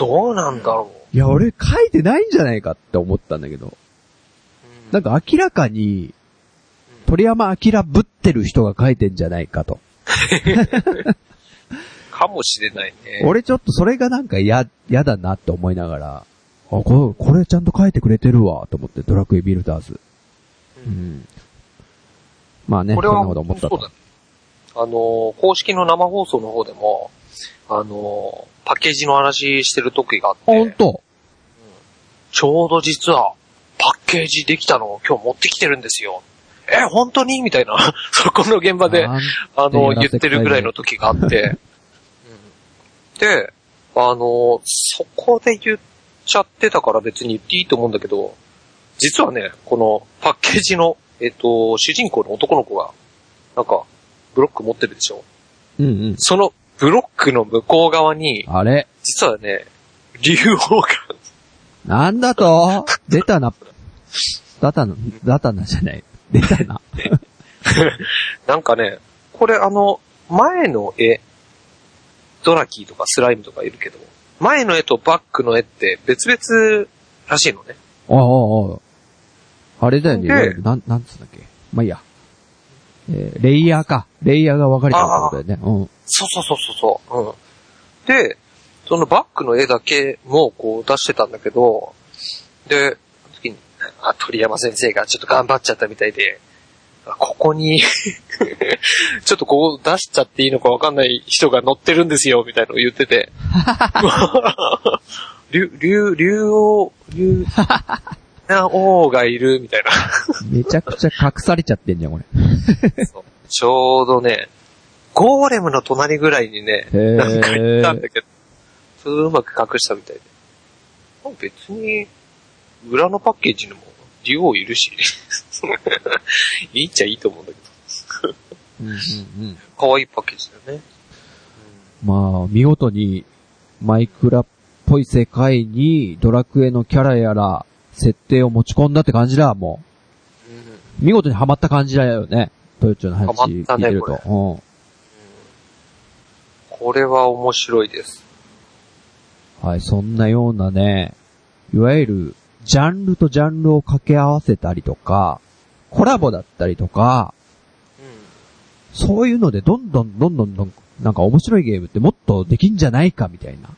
どうなんだろう。いや、俺書いてないんじゃないかって思ったんだけど。なんか明らかに、鳥山明ぶってる人が書いてんじゃないかと。かもしれないね。俺ちょっとそれがなんか嫌、嫌だなって思いながら、あ、これ、これちゃんと書いてくれてるわ、と思って、ドラクエビルダーズ。ううんん。まあね、そんなこれは、こと思ったとそうだ。ね。あの、公式の生放送の方でも、あの、パッケージの話してる時があっあ、ほんて、とちょうど実は、パッケージできたのを今日持ってきてるんですよ。え、本当に？みたいな、そこの現場で、あの、言ってるぐらいの時があって、うん。で、あの、そこで言っちゃってたから別に言っていいと思うんだけど、実はね、このパッケージの、えっと、主人公の男の子が、なんか、ブロック持ってるでしょ？うんうん。そのブロックの向こう側に、あれ？実はね、竜王が、なんだと？出たな。ダタな、ダタなじゃない。出たな。なんかね、これあの、前の絵、ドラキーとかスライムとかいるけど、前の絵とバックの絵って別々らしいのね。ああ、ああ。あれだよね。なん、なんつうんだっけ？まあ、いいや。えーレイヤーか。レイヤーが分かれたってことだよね。うん。そうそうそうそうそう。うん。で、そのバックの絵だけもこう出してたんだけど、で、その時に、あ、鳥山先生がちょっと頑張っちゃったみたいで、あここに、ちょっとこう出しちゃっていいのかわかんない人が乗ってるんですよ、みたいなのを言ってて。竜、竜、竜王、竜、な王がいる、みたいな。めちゃくちゃ隠されちゃってんじゃん、これ。ちょうどね、ゴーレムの隣ぐらいにね、なんか行ったんだけど、それをうまく隠したみたいで。まあ別に、裏のパッケージにも、竜王いるし、いいっちゃいいと思うんだけど、うんうんうん。可愛いパッケージだよね。まあ、見事に、マイクラっぽい世界に、ドラクエのキャラやら、設定を持ち込んだって感じだ、もうんうんう。見事にハマった感じだよね。トヨッチョの話聞いてると。ここれは面白いです。うん。はい、そんなようなね、いわゆる、ジャンルとジャンルを掛け合わせたりとか、コラボだったりとか、そういうのでどんどんどんどんどん、なんか面白いゲームってもっとできんじゃないかみたいな。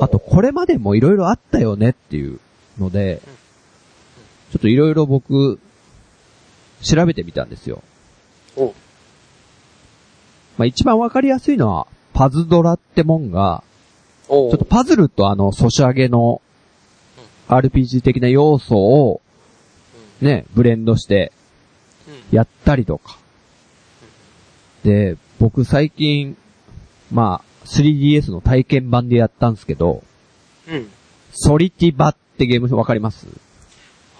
あと、これまでもいろいろあったよねっていうので、ちょっといろいろ僕、調べてみたんですよ。おまあ一番わかりやすいのは、パズドラってもんが、おちょっとパズルとあの、ソシャゲの RPG 的な要素をね、ブレンドしてやったりとか。で、僕最近、まあ、3DS の体験版でやったんですけど、うん。ソリティバってゲームわかります？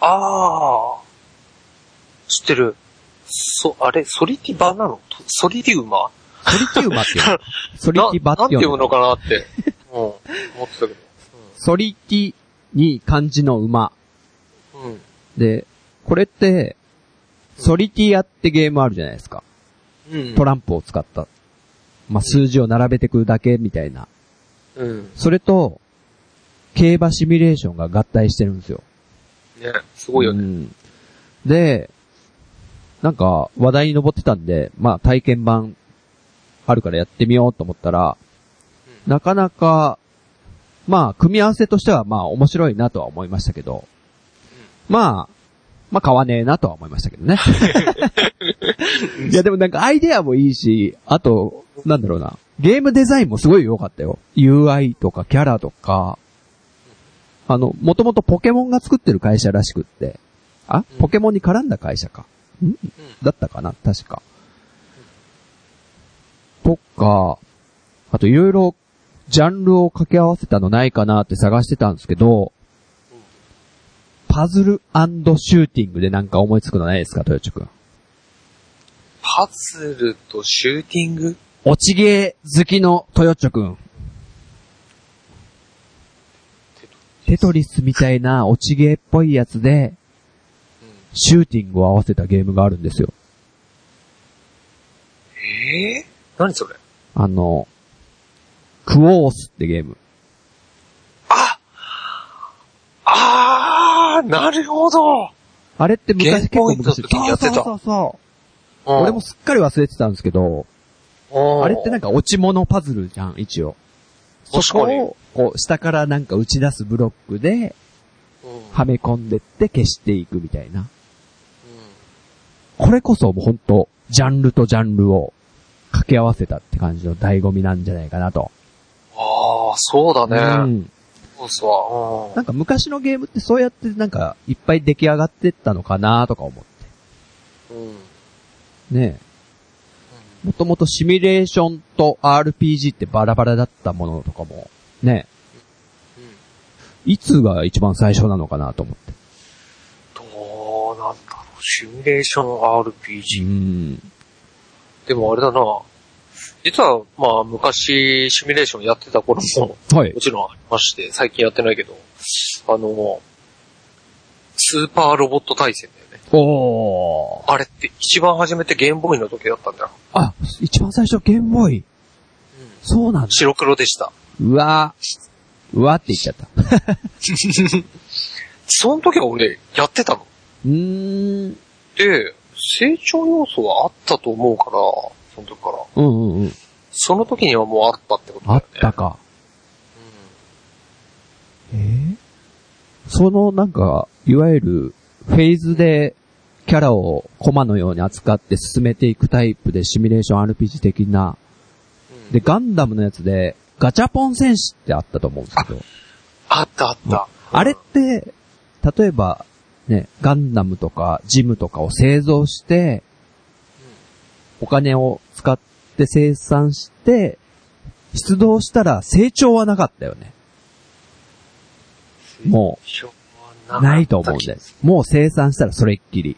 ああ。知ってる。そ、あれ、ソリティバなの？ソリティウマ？ソリティウマっていうの？ソリなティバってなんていうの読むのかなって。うん。思ってたけど。ソリティに漢字の馬。うん。うん。で、これって、ソリティアってゲームあるじゃないですか。うん。トランプを使った。まあ、数字を並べてくるだけみたいな。うん。それと、競馬シミュレーションが合体してるんですよ。ね、すごいよね。うんで、なんか話題に上ってたんで、まあ体験版あるからやってみようと思ったら、うなかなか、まあ組み合わせとしてはまあ面白いなとは思いましたけど、まあ、まあ買わねえなとは思いましたけどね。いやでもなんかアイデアもいいし、あと、なんだろうな、ゲームデザインもすごい良かったよ。UI とかキャラとか、あの、もともとポケモンが作ってる会社らしくって、あ？うんポケモンに絡んだ会社か。ん。だったかな？確か。とか、あといろいろジャンルを掛け合わせたのないかなって探してたんですけど、パズルシューティングでなんか思いつくのないですか、豊地くん。パズルとシューティング？落ちゲー好きの豊地くん。テトリスみたいな落ちゲーっぽいやつで、うん。シューティングを合わせたゲームがあるんですよ。ええ何それ？あの、クオースってゲーム。ああー、なるほど。あれって昔結構昔やってたそうそうそう。俺もすっかり忘れてたんですけど、うん、あれってなんか落ち物パズルじゃん、一応。そこを、こう、下からなんか打ち出すブロックで、うん、はめ込んでって消していくみたいな。これこそもうほんと、ジャンルとジャンルを掛け合わせたって感じの醍醐味なんじゃないかなと。ああ、そうだね。うん。そうっすわ。なんか昔のゲームってそうやってなんかいっぱい出来上がってったのかなとか思って。うん。うん。ねえ。もともとシミュレーションと RPG ってバラバラだったものとかも、ねうん。いつが一番最初なのかなと思って。どうなんだろう。シミュレーション RPG。うん。でもあれだな。実は、まあ、昔、シミュレーションやってた頃も、はいも。ちろんありまして、最近やってないけど、あの、スーパーロボット対戦だよね。おー。あれって一番初めてゲームボーイの時だったんだよ。あ、一番最初ゲームボーイ。そうなんだ。白黒でした。うわー。うわーって言っちゃった。その時は俺、やってたの。うーん。で、成長要素はあったと思うから、その時から。うんうんうん。その時にはもうあったってことだあよね。ったか。えー？そのなんか、いわゆる、フェーズで、キャラをコマのように扱って進めていくタイプでシミュレーション RPG 的な。うん。で、ガンダムのやつで、ガチャポン戦士ってあったと思うんですけど。あったあった。あれって、例えば、ね、ガンダムとかジムとかを製造して、お金を使って生産して、出動したら成長はなかったよね。もうないと思うんで。もう生産したらそれっきり。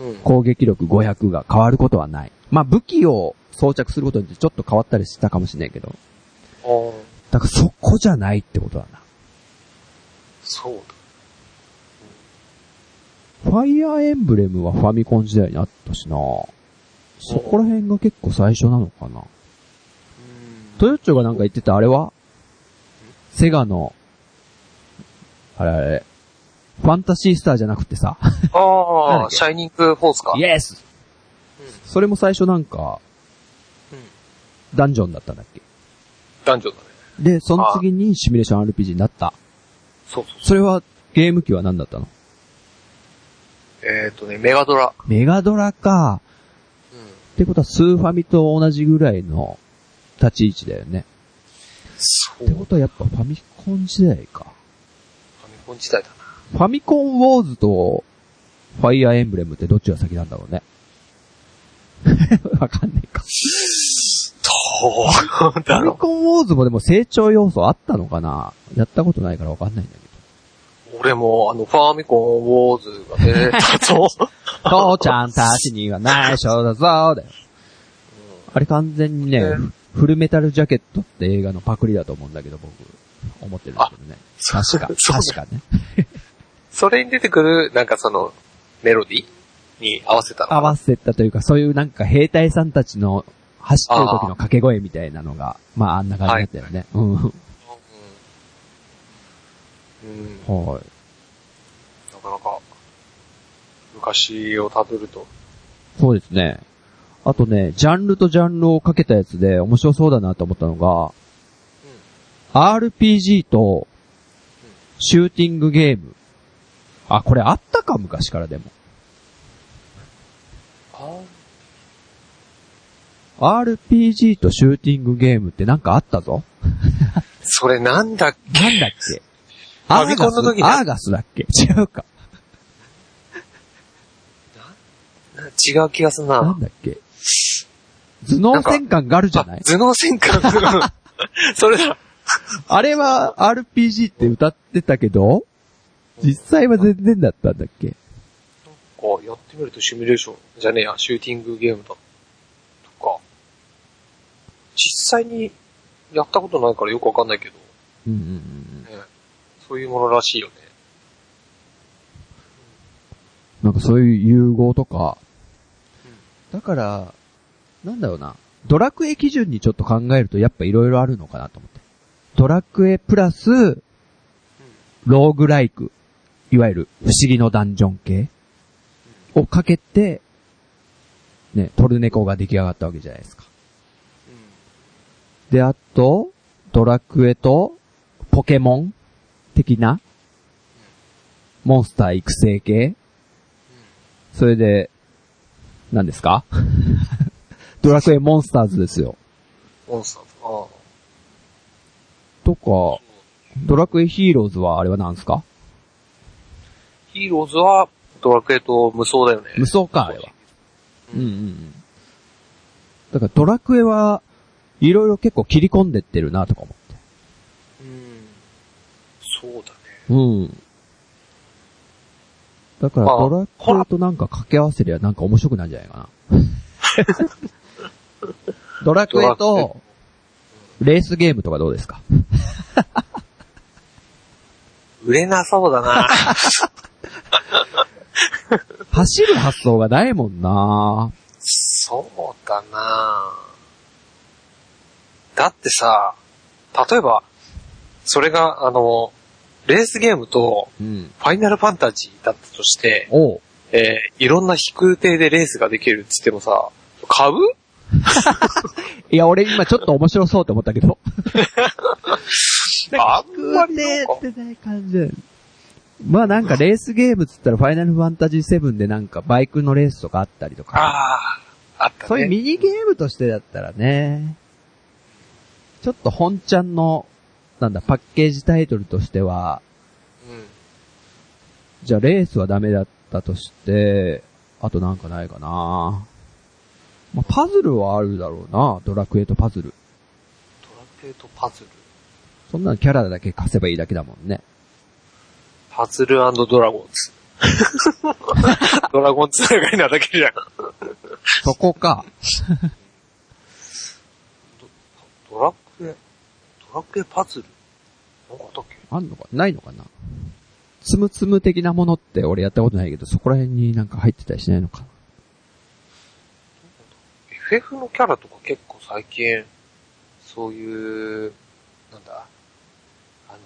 うん。攻撃力500が変わることはない。まあ武器を装着することによってちょっと変わったりしたかもしれないけど。だからそこじゃないってことだな。そうファイアーエンブレムはファミコン時代にあったしなそこら辺が結構最初なのかなだ。トヨッチョがなんか言ってたあれは？セガの、あれあれ、ファンタシースターじゃなくてさ、ああ、シャイニングフォースか。イエスそれも最初なんか、うん。ダンジョンだったんだっけ？男女だね。で、その次にシミュレーション RPG になった。そうそうそそれは、ゲーム機は何だったの？う。えっ、とね、メガドラ。メガドラか。うん。ってことは、スーファミと同じぐらいの立ち位置だよね。そう。ってことはやっぱファミコン時代か。ファミコン時代だな。ファミコンウォーズとファイアーエンブレムってどっちが先なんだろうね。わかんないか。どうフだろァミコンウォーズもでも成長要素あったのかなやったことないからわかんないんだけう。俺も、あの、ファミコンウォーズが出たぞ。ど。父ちゃんたちには内緒だぞだよ。あれ完全にね、ねフルメタルジャケットって映画のパクリだと思うんだけど、僕、思ってるんですけどね。確か、そう確かね。それに出てくる、なんかその、メロディに合わせたの。合わせたというか、そういうなんか兵隊さんたちの走ってる時の掛け声みたいなのが、まああんな感じだったよね。うん。うん。うん。はい。なかなか、昔をたどると。そうですね。あとね、ジャンルとジャンルをかけたやつで面白そうだなと思ったのが、RPG と、シューティングゲーム。あ、これあったか？昔からでも。あ RPG とシューティングゲームってなんかあったぞ。それなんだっけ？なんだっけ？ファミコンの時ねアーガスだっけ？違うか。違う気がするな。なんだっけ？頭脳戦艦ガルじゃない？あ頭脳戦艦。それだ。あれは RPG って歌ってたけど、実際は全然だったんだっけ？こうやってみるとシミュレーションじゃねえや、シューティングゲームだ。とか。実際にやったことないからよくわかんないけど、うんうんうん。ね、そういうものらしいよね。なんかそういう融合とか、だから、なんだろうな。ドラクエ基準にちょっと考えるとやっぱいろいろあるのかなと思って。ドラクエプラス、ローグライク。いわゆる不思議のダンジョン系をかけて、ね、トルネコが出来上がったわけじゃないですか。で、あと、ドラクエと、ポケモン的な、モンスター育成系それで、何ですか？ドラクエモンスターズですよ。モンスターとか。とか、ドラクエヒーローズはあれは何ですか？ヒーローズはドラクエと無双だよね。無双か、あれは。ううんんうんうん。だからドラクエは、いろいろ結構切り込んでってるなとか思って。うん。そうだね。うん。だからまあドラクエとなんか掛け合わせりゃなんか面白くなるんじゃないかな。ドラクエと、レースゲームとかどうですか？売れなそうだな。走る発想がないもんなそうだなだってさ、例えば、それが、あの、レースゲームとうん。ファイナルファンタジーだったとして、おう。えーいろんな飛空艇でレースができるっつってもさ、買う いや、俺今ちょっと面白そうって思ったけど。あんまりってない感じまあなんかレースゲームっつったらファイナルファンタジー7でなんかバイクのレースとかあったりとか。ああ、あったね。そういうミニゲームとしてだったらね、ちょっと本ちゃんの、なんだ、パッケージタイトルとしては、うん。じゃあレースはダメだったとして、あとなんかないかなまあ、パズルはあるだろうなドラクエとパズル。ドラクエとパズル？そんなのキャラだけ貸せばいいだけだもんね。パズルドラゴンズ。ドラゴンつながりなだけじゃん。そこか。ドラクエ、ドラクエパズル？なんかあったっけ？あんのか？ないのかな？つむつむ的なものって俺やったことないけど、そこら辺になんか入ってたりしないのかな？FF のキャラとか結構最近、そういう、なんだ、あ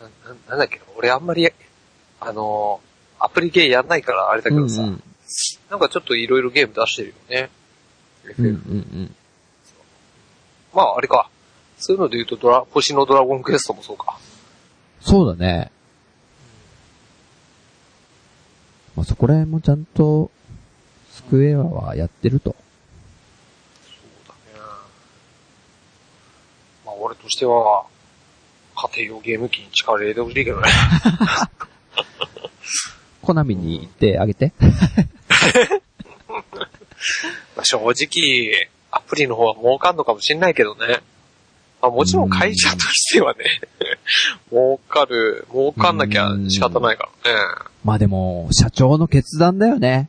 の、な、ななんだっけな、俺あんまり、あの、アプリゲーやんないからあれだけどさ、うんうん。なんかちょっといろいろゲーム出してるよね。FF。うんうんうん。まああれか。そういうので言うとドラ、星のドラゴンクエストもそうか。そうだね。まあ、そこら辺もちゃんと、スクエアはやってると。そうだね。としては、家庭用ゲーム機に力入れてほしいけどね。コナミに行ってあげて。まあ正直、アプリの方は儲かんのかもしんないけどね。まあもちろん会社としてはね、儲かる、儲かんなきゃ仕方ないからね。まあでも、社長の決断だよね。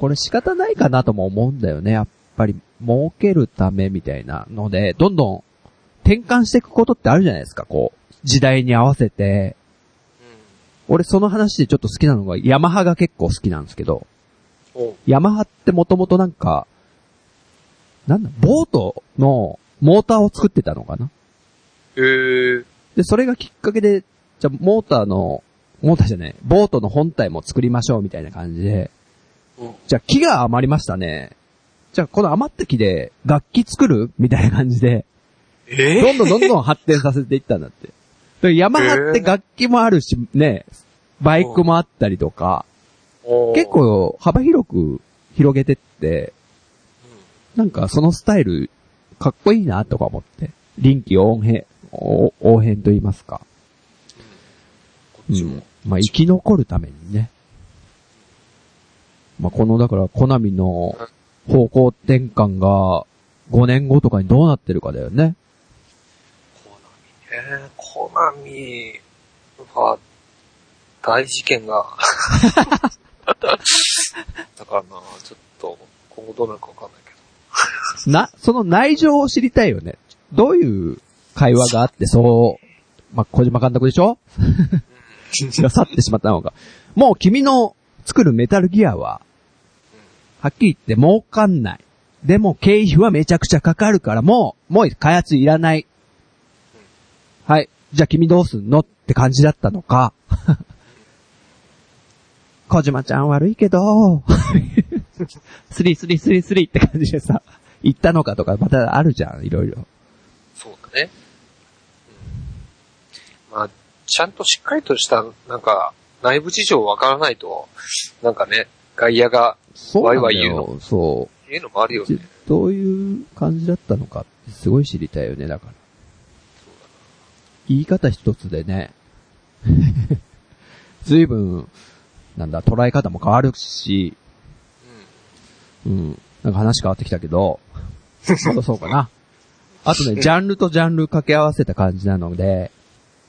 これ仕方ないかなとも思うんだよね。やっぱり、儲けるためみたいなので、どんどん転換していくことってあるじゃないですか、こう。時代に合わせて。俺その話でちょっと好きなのが、ヤマハが結構好きなんですけど、うん。ヤマハってもともとなんか、なんだ、ボートのモーターを作ってたのかな？へー。で、それがきっかけで、じゃあモーターの、モーターじゃない、ボートの本体も作りましょうみたいな感じで、うん。じゃあ木が余りましたね。じゃあこの余った木で楽器作る？みたいな感じで、えどんどんどんどん発展させていったんだって。でヤマハって楽器もあるし、ね、バイクもあったりとか、ー結、構幅広く広げてって、なんかそのスタイル、かっこいいなとか思って。臨機応変、お応変と言いますか。こっちも。まあ生き残るためにね。まあこの、だから、コナミの方向転換が5年後とかにどうなってるかだよね。コナミね。コナミは、大事件が。だからな、ちょっと、今後どうなるかわかんないけ な、その内情を知りたいよね。どういう会話があって、そう、まあ、小島監督でしょ？が去ってしまったのか。もう君の作るメタルギアは、はっきり言って儲かんない。でも経費はめちゃくちゃかかるから、もう、もう開発いらない。はい。じゃあ君どうすんの？って感じだったのか。小島ちゃん悪いけど、スリースリースリースリーって感じでさ、言ったのかとかまたあるじゃん、いろいろ。ど。そうだね。うん、まあ、ちゃんとしっかりとした、なんか、内部事情わからないと、なんかね、外野が、ワイワイ言うよ。そいうのもあるよう。ね。どういう感じだったのかってすごい知りたいよね、だから。言い方一つでね、随分、なんだ、捉え方も変わるし、うん。なんか話変わってきたけど、そうそうかな。あとね、ジャンルとジャンル掛け合わせた感じなので、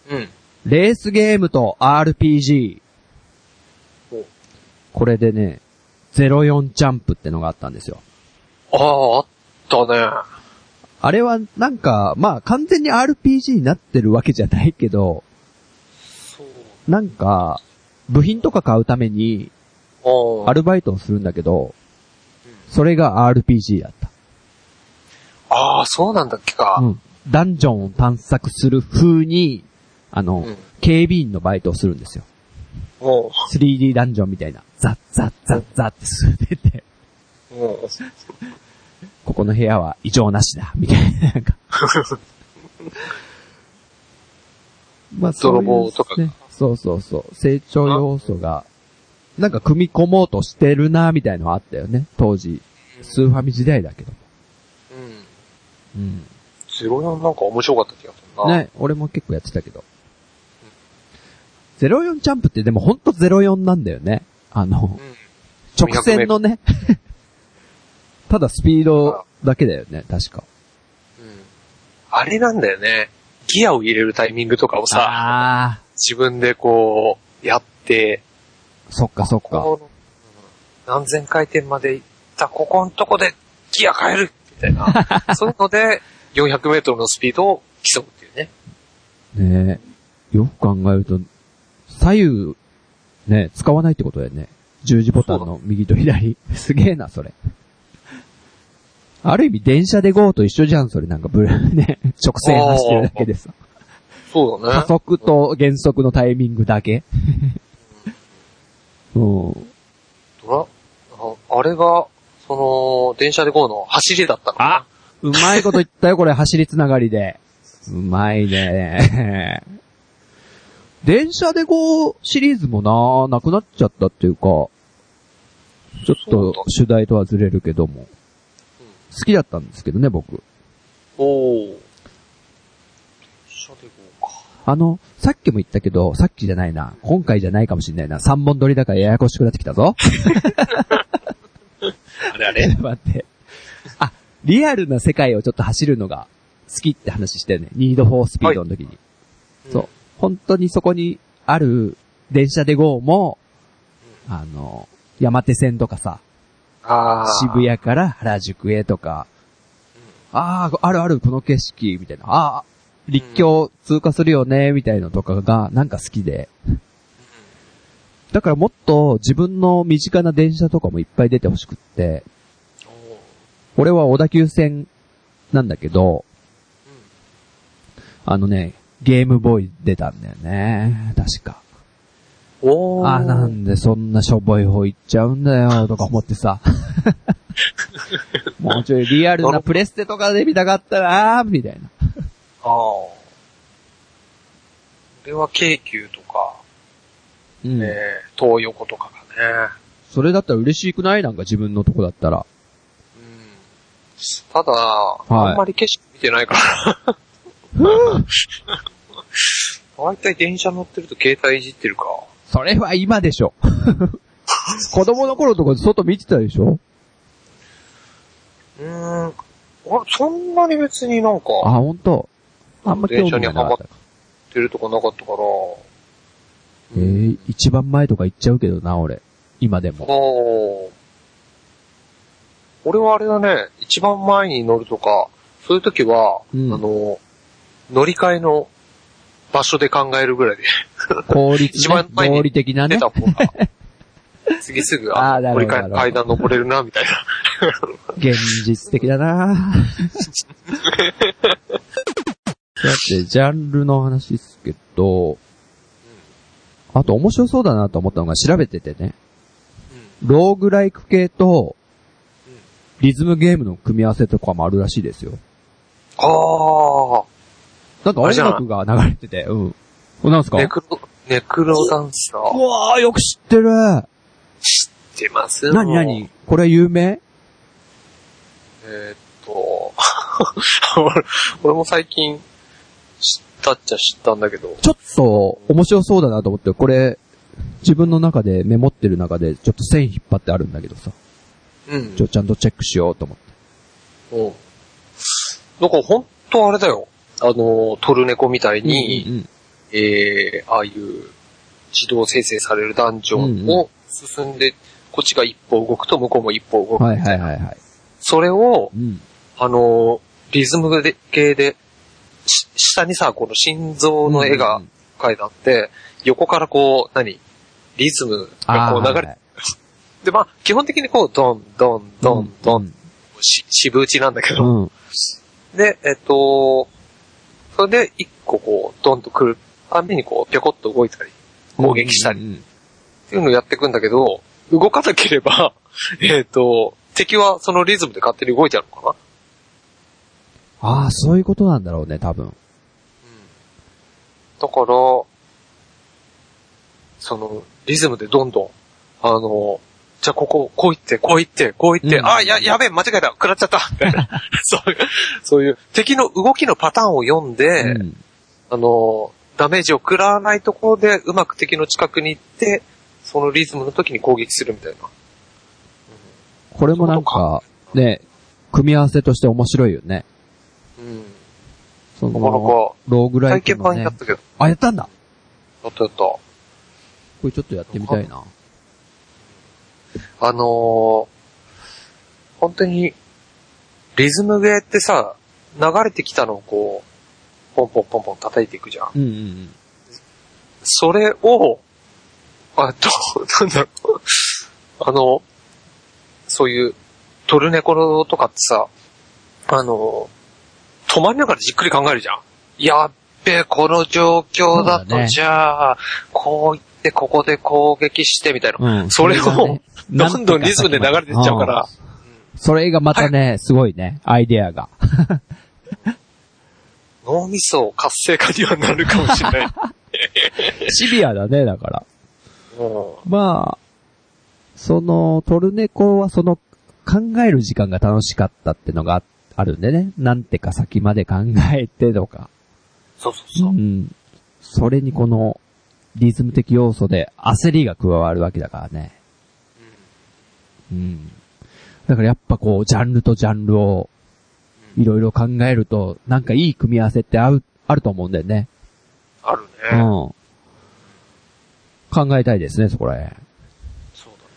うん。うん。レースゲームと RPG お。これでね、04ジャンプってのがあったんですよ。ああ、あったね。あれはなんか、まあ完全に RPG になってるわけじゃないけど。なんか、部品とか買うためにあアルバイトをするんだけど、それが RPG だった。ああ、そうなんだっけか。うん。ダンジョンを探索する風に、あの、うん警備員のバイトをするんですよ。も 3D ダンジョンみたいな。ザッザッザッザッって進んでて、う、もう、ここの部屋は異常なしだ、みたいな。なんか まあ、そう泥棒とか。そうそうそう。成長要素が、なんか組み込もうとしてるな、みたいのはあったよね。当時。スーファミ時代だけど。うん。うん。04なんか面白かった気がするな。。ね、俺も結構やってたけど。04ジャンプってでもほんと04なんだよね。あの、うん。直線のね。ただスピードだけだよね、確か。うん。あれなんだよね。ギアを入れるタイミングとかをさ、あ自分でこう、やって、ー、そっかそっか。何千回転まで行ったここのとこでギア変えるみたいな。そういうので、400メートルのスピードを競うっていうね。ねえ。よく考えると、左右、ね、使わないってことだよね。十字ボタンの右と左。すげえな、それ。ある意味電車で GO と一緒じゃん、それ。なんかブル、ね、直線走ってるだけでさ。そうだね。加速と減速のタイミングだけ。うん。ドラああれが、その、電車で GO の走りだったのかな？あうまいこと言ったよ、これ、走りつながりで。うまいね。電車で GO シリーズもな、なくなっちゃったっていうか、ちょっと主題とはずれるけども。好きだったんですけどね、僕。おー。所で号か。あの、さっきも言ったけど、さっきじゃないな。今回じゃないかもしれないな。三本撮りだからややこしくなってきたぞ。あれあれ 待って。あ、リアルな世界をちょっと走るのが好きって話してね。ニードフォースピードの時に。そう。本当にそこにある電車で GO も、あの、山手線とかさ、ああ。渋谷から原宿へとか、ああ、あるあるこの景色、みたいな。ああ、立教通過するよね、みたいのとかがなんか好きで。だからもっと自分の身近な電車とかもいっぱい出てほしくって、俺は小田急線なんだけど、あのね、ゲームボーイ出たんだよね。確か。おー。あ、なんでそんなしょぼい方行っちゃうんだよ、とか思ってさ。もうちょいリアルなプレステとかで見たかったなみたいな。ああ。俺は京急とか、うん。えー、東横とかがね。それだったら嬉しくない？なんか自分のとこだったら。うん。ただ、いあんまり景色見てないから。大体電車乗ってると携帯いじってるか。それは今でしょ。子供の頃とか外見てたでしょ？うーん。あそんなに別になんか、あ、ほんと。あんま興味がなかった。出るとこなかったから、えー、一番前とか行っちゃうけどな、俺。今でも。俺はあれだね、一番前に乗るとか、そういう時は、うんあの、乗り換えの場所で考えるぐらいで、効率ね一番。前に合理的なね。出た方が、次すぐ、あ乗り換え階段登れるな、みたいな。現実的だなだって、ジャンルの話ですけど、あと面白そうだなと思ったのが調べててね、ローグライク系と、リズムゲームの組み合わせとかもあるらしいですよ。あなんか音楽が流れてて、うん。これなんすあ、か？ネクロ、ネクロダンサうー。わー、よく知ってる。知ってます？なになにこれ有名？えーっと、俺俺も最近たっちゃ知ったんだけど、ちょっと面白そうだなと思って、これ、自分の中でメモってる中でちょっと線引っ張ってあるんだけどさ。うん。ちょ、ちゃんとチェックしようと思って。うん。だから本当あれだよ。あの、トルネコみたいに、うんうんえー、ああいう自動生成されるダンジョンを進んで、こっちが一歩動くと向こうも一歩動く。はいはいはいはい。それを、うん。あの、リズムで系で、し下にさ、この心臓の絵が描いてあって、横からこう、何？リズムがこう流れて、れ、で、まあ、基本的にこう、ドン、ドン、ドン、ドン、ン。し、渋打ちなんだけど、うん。で、えっと、それで一個こう、ドンと来るたんびにこう、ぴょこっと動いたり、攻撃したり、うんうん。っていうのをやっていくんだけど、動かなければ、えっと、敵はそのリズムで勝手に動いちゃうのかな？ああ、そういうことなんだろうね、多分。だから、その、リズムでどんどん、あの、じゃあここ、こう行って、こう行って、こう行って、うんあ、や、やべえ、間違えた、食らっちゃった、みたいなそういう、そういう、敵の動きのパターンを読んで、うん。あの、ダメージを食らわないところで、うまく敵の近くに行って、そのリズムの時に攻撃するみたいな。これもなんか、ね、組み合わせとして面白いよね。うん。その、ローグライクのね体験版やっ。たけど、あ、やったんだやったやった。これちょっとやってみたいな。あのー、本当に、リズムゲーってさ、流れてきたのをこう、ポンポンポンポン叩いていくじゃん。うんうんうん。それを、あ、どう、なんだろう。あの、そういう、トルネコとかってさ、あの、止まりながらじっくり考えるじゃん。やっべえ、この状況だと、じゃあ、こう言って、ここで攻撃して、みたいな。うん。それをどんどんリズムで流れてっちゃうから。うんそれがまたね、すごいね、アイデアが。脳みそ活性化にはなるかもしれない。シビアだね、だから。うんまあ、その、トルネコはその、考える時間が楽しかったってのがああるんでね。なんてか先まで考えてとか。そうそうそうう。ん。それにこの、リズム的要素で焦りが加わるわけだからね。うん。だからやっぱこう、ジャンルとジャンルを、いろいろ考えると、なんかいい組み合わせってある、あると思うんだよね。あるね。うん。考えたいですね、そこらへん。そうだね。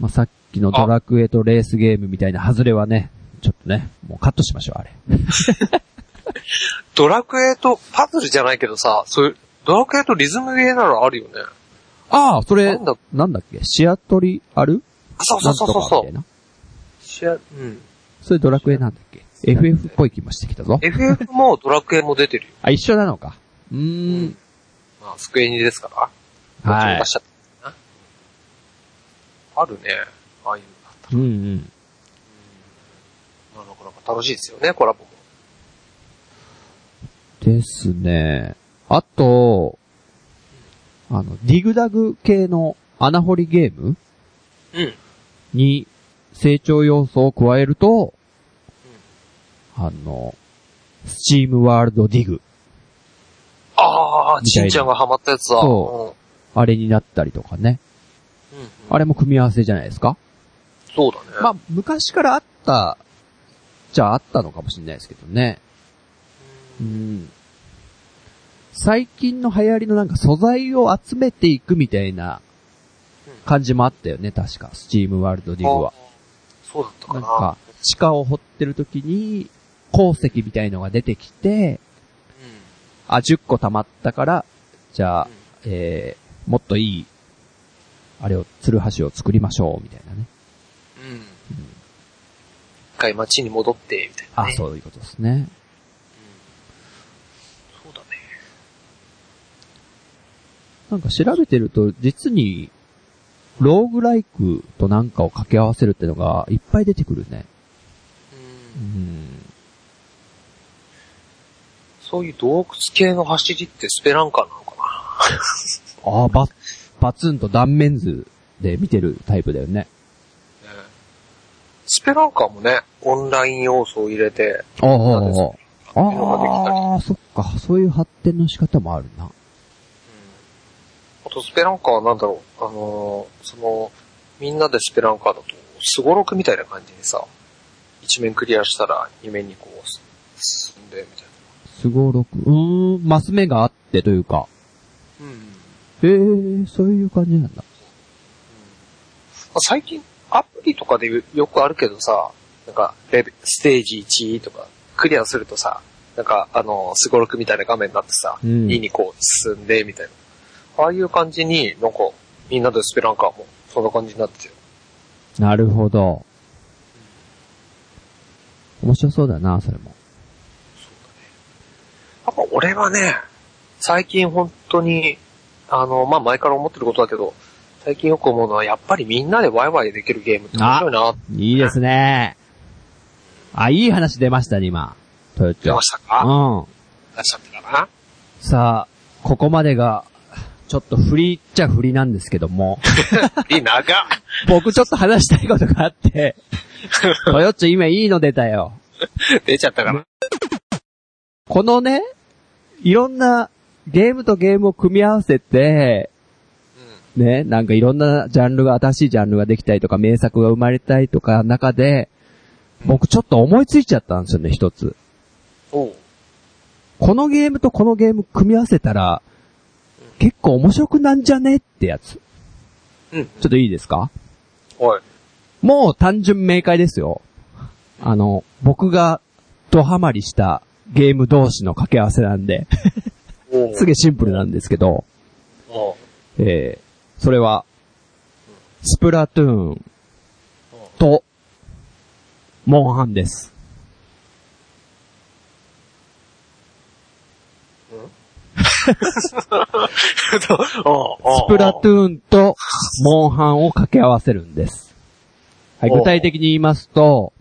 まあ、さっきのドラクエとレースゲームみたいな外れはね、ちょっとね、もうカットしましょう、あれ。ドラクエと、パズルじゃないけどさ、そういう、ドラクエとリズムゲーならあるよね。ああ、それなんだ、なんだっけ？シアトリある？そうそうそうそうそう。シアうん。それドラクエなんだっけ ?FF っぽい気もしてきたぞ。FF もドラクエも出てるよ。あ、一緒なのか。うーん。まあ、スクエニですから。はい。あるね。ああいうのあったら。うんうん。楽しいですよね、コラボも。ですね。あと、あの、ディグダグ系の穴掘りゲームうん。に成長要素を加えると、あの、 SteamWorld Dig、ああ、みたいなちんちゃんがハマったやつだ。そあれになったりとかね。うん。うん。あれも組み合わせじゃないですか？そうだね。まあ、昔からあった、じゃああったのかもしれないですけどね。うん。最近の流行りのなんか素材を集めていくみたいな感じもあったよね、確か。 SteamWorld Dig は。そうだったかな。なんか、地下を掘ってる時に、鉱石みたいのが出てきて、あ、10個溜まったから、じゃあ、えー、もっといい、あれを、ツルハシを作りましょう、みたいなね。回街に戻って、みたいな、あ、ね。う。そういうことですね。そうだね。なんか調べてると、実に、ローグライクとなんかを掛け合わせるってのがいっぱい出てくるね。う。うんん。そういう洞窟系の走りってスペランカーなのかな？ああ、バ、バツンと断面図で見てるタイプだよね。ねスペランカーもね、オンライン要素を入れて、ああ、ああ、そっか、そういう発展の仕方もあるな。あとスペランカーはなんだろう、あのーその、みんなでスペランカーだと、スゴロクみたいな感じにさ、一面クリアしたら二面にこう、進んで、みたいすごろく。うーん、マス目があってというか。な。うん。へえ、そういう感じなんだ。最近、アプリとかでよくあるけどさ、なんか、レベステージ1とか、クリアするとさ、なんか、あの、スゴロクみたいな画面になってさ、うん2にこう進んで、みたいな。ああいう感じに、なんか、みんなでスペランカーも、そんな感じになってる。なるほど。面白そうだな、それも。やっぱ俺はね、最近本当に、あの、まあ、前から思ってることだけど、最近よく思うのは、やっぱりみんなでワイワイできるゲームって面白いな、いいですね。あ、いい話出ましたね、今。トヨッチョ出ま。したか？うん。出しちゃったかな？さあ、ここまでが、ちょっと振りっちゃ振りなんですけども、いい、長っ僕ちょっと話したいことがあって、トヨッチョ今いいの出たよ。出ちゃったから。このね、いろんなゲームとゲームを組み合わせて、ね、なんかいろんなジャンルが、新しいジャンルができたりとか、名作が生まれたりとか、中で、僕ちょっと思いついちゃったんですよね、一つ。このゲームとこのゲーム組み合わせたら、結構面白くなんじゃねってやつ。うん。ちょっといいですか？おい。もう単純明快ですよ。あの、僕がドハマりしたゲーム同士の掛け合わせなんで。すげえシンプルなんですけど。えー、それは、スプラトゥーンと、モンハンです。スプラトゥーンと、モンハンを掛け合わせるんです。はい、具体的に言いますと、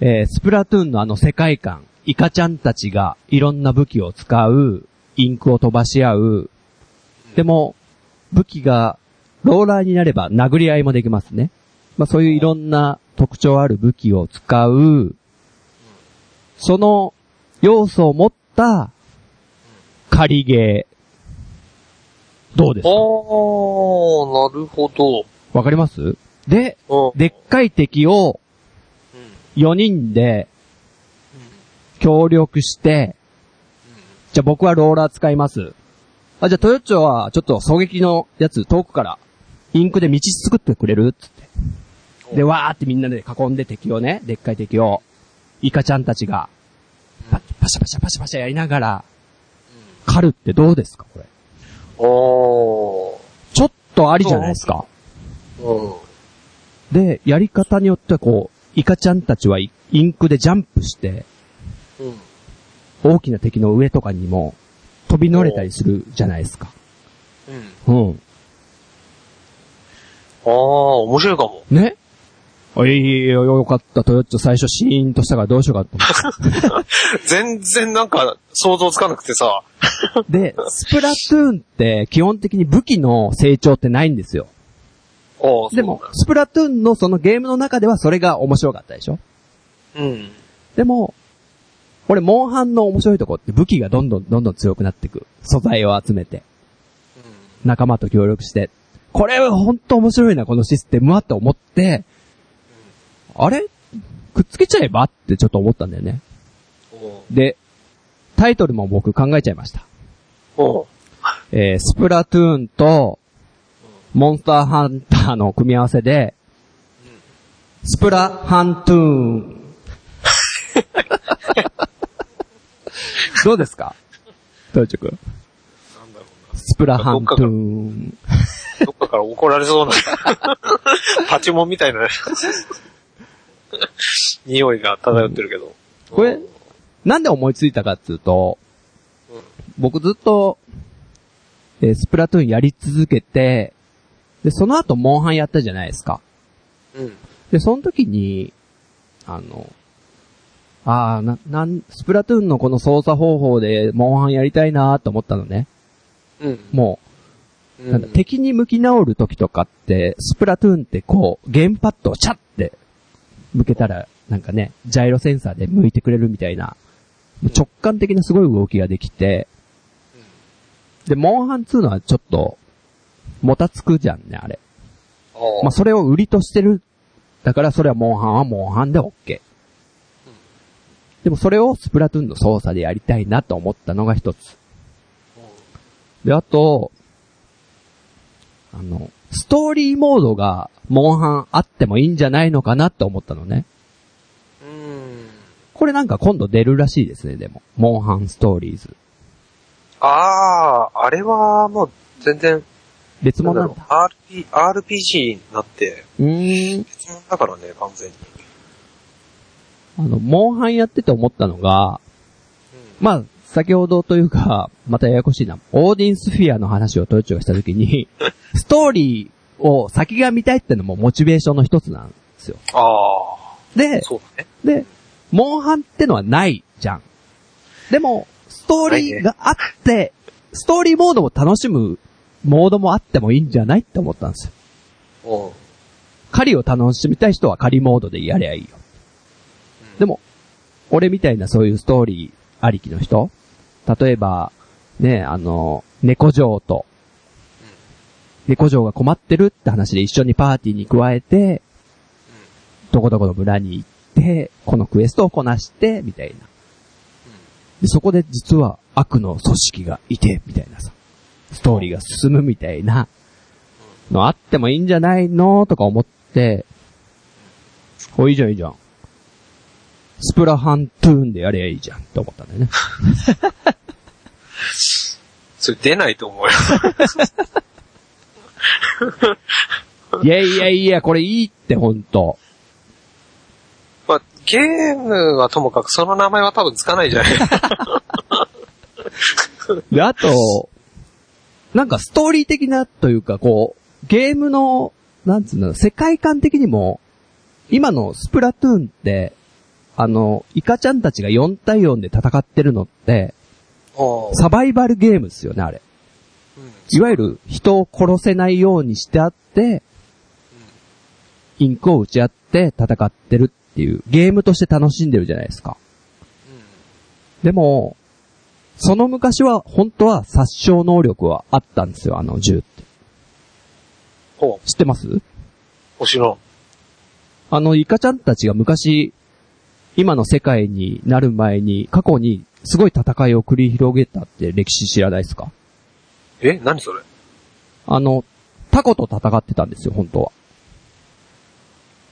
えースプラトゥーンのあの世界観、イカちゃんたちがいろんな武器を使う、インクを飛ばし合う、でも、武器がローラーになれば殴り合いもできますね。まあそういういろんな特徴ある武器を使う、その要素を持っった仮ゲー。どうですか？おー、なるほど。わかります？で、うん。でっかい敵をうん。4人で協力して、じゃあ僕はローラー使います。あ、じゃあトヨッチョはちょっと狙撃のやつ遠くからインクで道作ってくれる？つって。で、わーってみんなで囲んで敵をね、でっかい敵を、イカちゃんたちが、パパシャパシャパシャパシャやりながら、狩るってどうですかこれ？おー。ちょっとありじゃないですか。うん。で、やり方によってはこう、イカちゃんたちはイインクでジャンプして、うん。大きな敵の上とかにも飛び乗れたりするじゃないですか。うん。うん。あー、面白いかも。ねあいいよ、よかった。トヨッチョ最初シーンとしたからどうしようかと思っ 全然なんか想像つかなくてさ。て。で、スプラトゥーンって基本的に武器の成長ってないんですよ。でも、スプラトゥーンのそのゲームの中ではそれが面白かったでしょ？うん。でも、俺、モンハンの面白いとこって武器がどんどんどんどん強くなっていく。素材を集めて、仲間と協力して。これは本当面白いな、このシステムはって思って、あれ？くっつけちゃえばってちょっと思ったんだよね。おで、タイトルも僕考えちゃいました。おえー、スプラトゥーンと、モンスターハンターの組み合わせで、スプラハントゥーン。どうですか？トヨチョ君。なんだろうスプラハントゥーン。な。どっかから怒られそうな。パチモンみたいな 匂いが漂ってるけど。これ、なんで思いついたかっていうとうん、僕ずっと、えースプラトゥーンやり続けて、で、その後モンハンやったじゃないですか。うん。で、その時に、あの、ああ、な、なん、スプラトゥーンのこの操作方法で、モンハンやりたいなと思ったのね。うん。もうう、なんだ、敵に向き直る時とかって、スプラトゥーンってこう、ゲームパッドをチャッて、向けたら、なんかね、ジャイロセンサーで向いてくれるみたいな、直感的なすごい動きができて、で、モンハン2のはちょっと、もたつくじゃんね、あれ。おまあ、それを売りとしてる。だから、それはモンハンはモンハンで OK。でも、それをスプラトゥーンの操作でやりたいなと思ったのが一つ。で、あと、あの、ストーリーモードが、モンハンあってもいいんじゃないのかなって思ったのね。うん。これなんか今度出るらしいですね、でも。モンハンストーリーズ。ああ、あれはもう全然、別物なんだ RP、RPG になって、うーん。別物だからね、完全に。あの、モンハンやってて思ったのが、まあ、先ほどというか、またややこしいな。オーディンスフィアの話をトヨッチョがしたときに、ストーリーを先が見たいってのもモチベーションの一つなんですよ。ああ、で、そうだね。で、モンハンってのはないじゃん。でも、ストーリーがあって、ストーリーモードを楽しむモードもあってもいいんじゃないって思ったんですよ。うん。狩りを楽しみたい人は狩りモードでやりゃいいよ。でも、俺みたいなそういうストーリーありきの人例えば、ね、あの、猫城と、猫城が困ってるって話で一緒にパーティーに加えて、どこどこの村に行って、このクエストをこなして、みたいな。で、そこで実は悪の組織がいて、みたいなさ、ストーリーが進むみたいなのあってもいいんじゃないの？とか思って、お、いいじゃんいいじゃん。スプラハントゥーンでやればいいじゃんって思ったんだよね。それ出ないと思うよ。いやいやいや、これいいってほんと。まあ、ゲームはともかくその名前は多分つかないじゃない。で、あと、なんかストーリー的なというか、こう、ゲームの、なんつうの、世界観的にも、今のスプラトゥーンって、あの、イカちゃんたちが4対4で戦ってるのって、サバイバルゲームですよね、あれ。いわゆる人を殺せないようにしてあって、インクを打ち合って戦ってるっていう、ゲームとして楽しんでるじゃないですか。でも、その昔は、本当は殺傷能力はあったんですよ、あの銃って。ほ知ってます？う。もちろん。あの、イカちゃんたちが昔、今の世界になる前に、過去にすごい戦いを繰り広げたって歴史知らないですか？え何それ？あの、タコと戦ってたんですよ、本当は。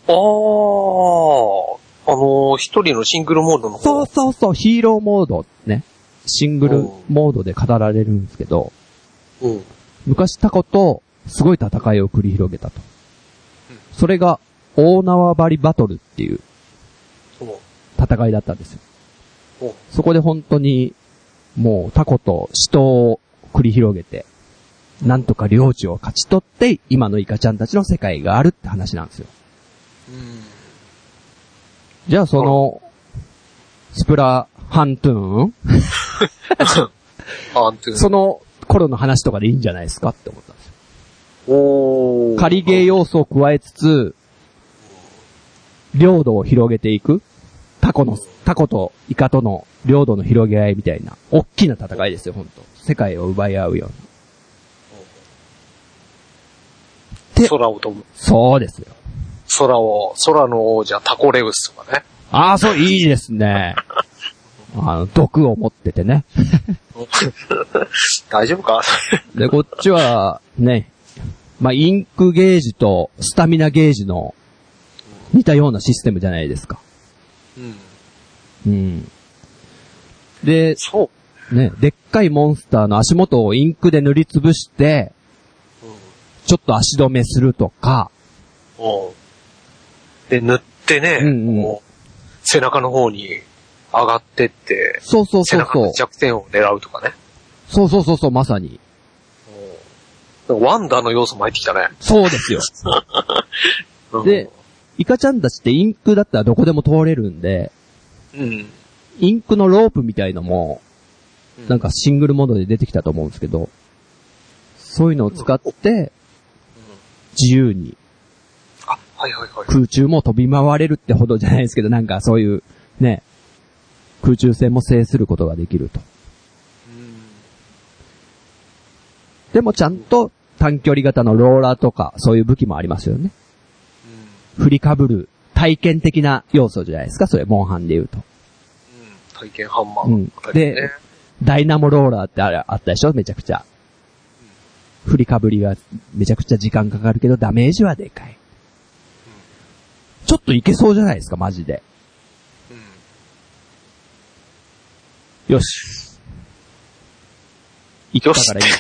あー。あのー、一人のシングルモードの方？そうそうそう、ヒーローモードね。シングルモードで語られるんですけど、うん。昔タコとすごい戦いを繰り広げたと。それが、大縄張りバトルっていう。戦いだったんですよ。そこで本当に、もうタコと死闘を繰り広げて、なんとか領地を勝ち取って、今のイカちゃんたちの世界があるって話なんですよ。うん。じゃあその、スプラハントゥーン？あんてその頃の話とかでいいんじゃないですかって思ったんですよ。おー。仮ゲー要素を加えつつ、領土を広げていくタコの、タコとイカとの領土の広げ合いみたいな、大きな戦いですよ、本当世界を奪い合うような。て空を飛ぶ。そうですよ。空を、空の王者タコレウスとかね。ああ、そう、いいですね。あの、毒を持っててね。大丈夫か？で、こっちは、ね、まあ、インクゲージとスタミナゲージの似たようなシステムじゃないですか。うん。うん。で、そう。ね、でっかいモンスターの足元をインクで塗りつぶして、うん。ちょっと足止めするとか、おうで、塗ってね、うんうん背中の方に上がってって、そうそう背そうそう中の。弱点を狙うとかね。そうそうそうそう、まさに。ワンダーの要素も入ってきたね。そうですよ。うんで、イカちゃんたちってインクだったらどこでも通れるんで、うん。インクのロープみたいのも、うんなんかシングルモードで出てきたと思うんですけど、そういうのを使って、自由にあ、はいはいはい。空中も飛び回れるってほどじゃないですけど、なんかそういう、ね、空中戦も制することができると。うんでもちゃんと短距離型のローラーとか、そういう武器もありますよね。振りかぶる体験的な要素じゃないですか、それ、モンハンで言うと。うん体験ハンマうんーあたりね。でダイナモローラーってあれあったでしょ？めちゃくちゃ。振りかぶりはめちゃくちゃ時間かかるけど、ダメージはでかい。ちょっといけそうじゃないですか、マジで。うんよし。行ったからいい。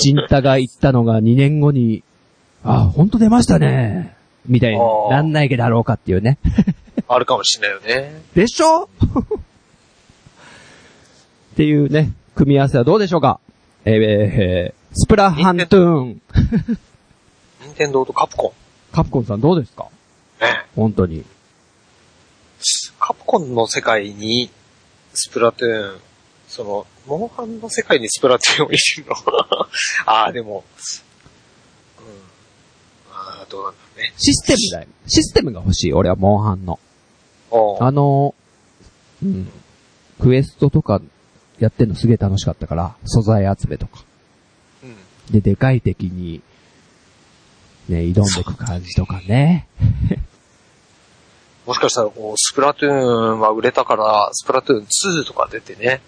ジンタが言ったのが2年後に、あ、ほんと出ましたね。みたいになんないけだろうかっていうね。あるかもしれないよね。でしょ？っていうね、組み合わせはどうでしょうか？えーえースプラハントゥーン。任天堂とカプコカプコンさんどうですか？ン。ね。本当に。カプコンの世界に、スプラトゥーン、その、モンハンの世界にスプラトゥーンを入れるの ああ、でも、どうなんだろうね。システムだよ。システムが欲しい、俺はモンハンの。あの、うん。クエストとかやってんのすげえ楽しかったから、素材集めとか。うん。で、でかい敵に、ね、挑んでいく感じとかね。もしかしたら、こう、スプラトゥーンは売れたから、スプラトゥーン2とか出てね、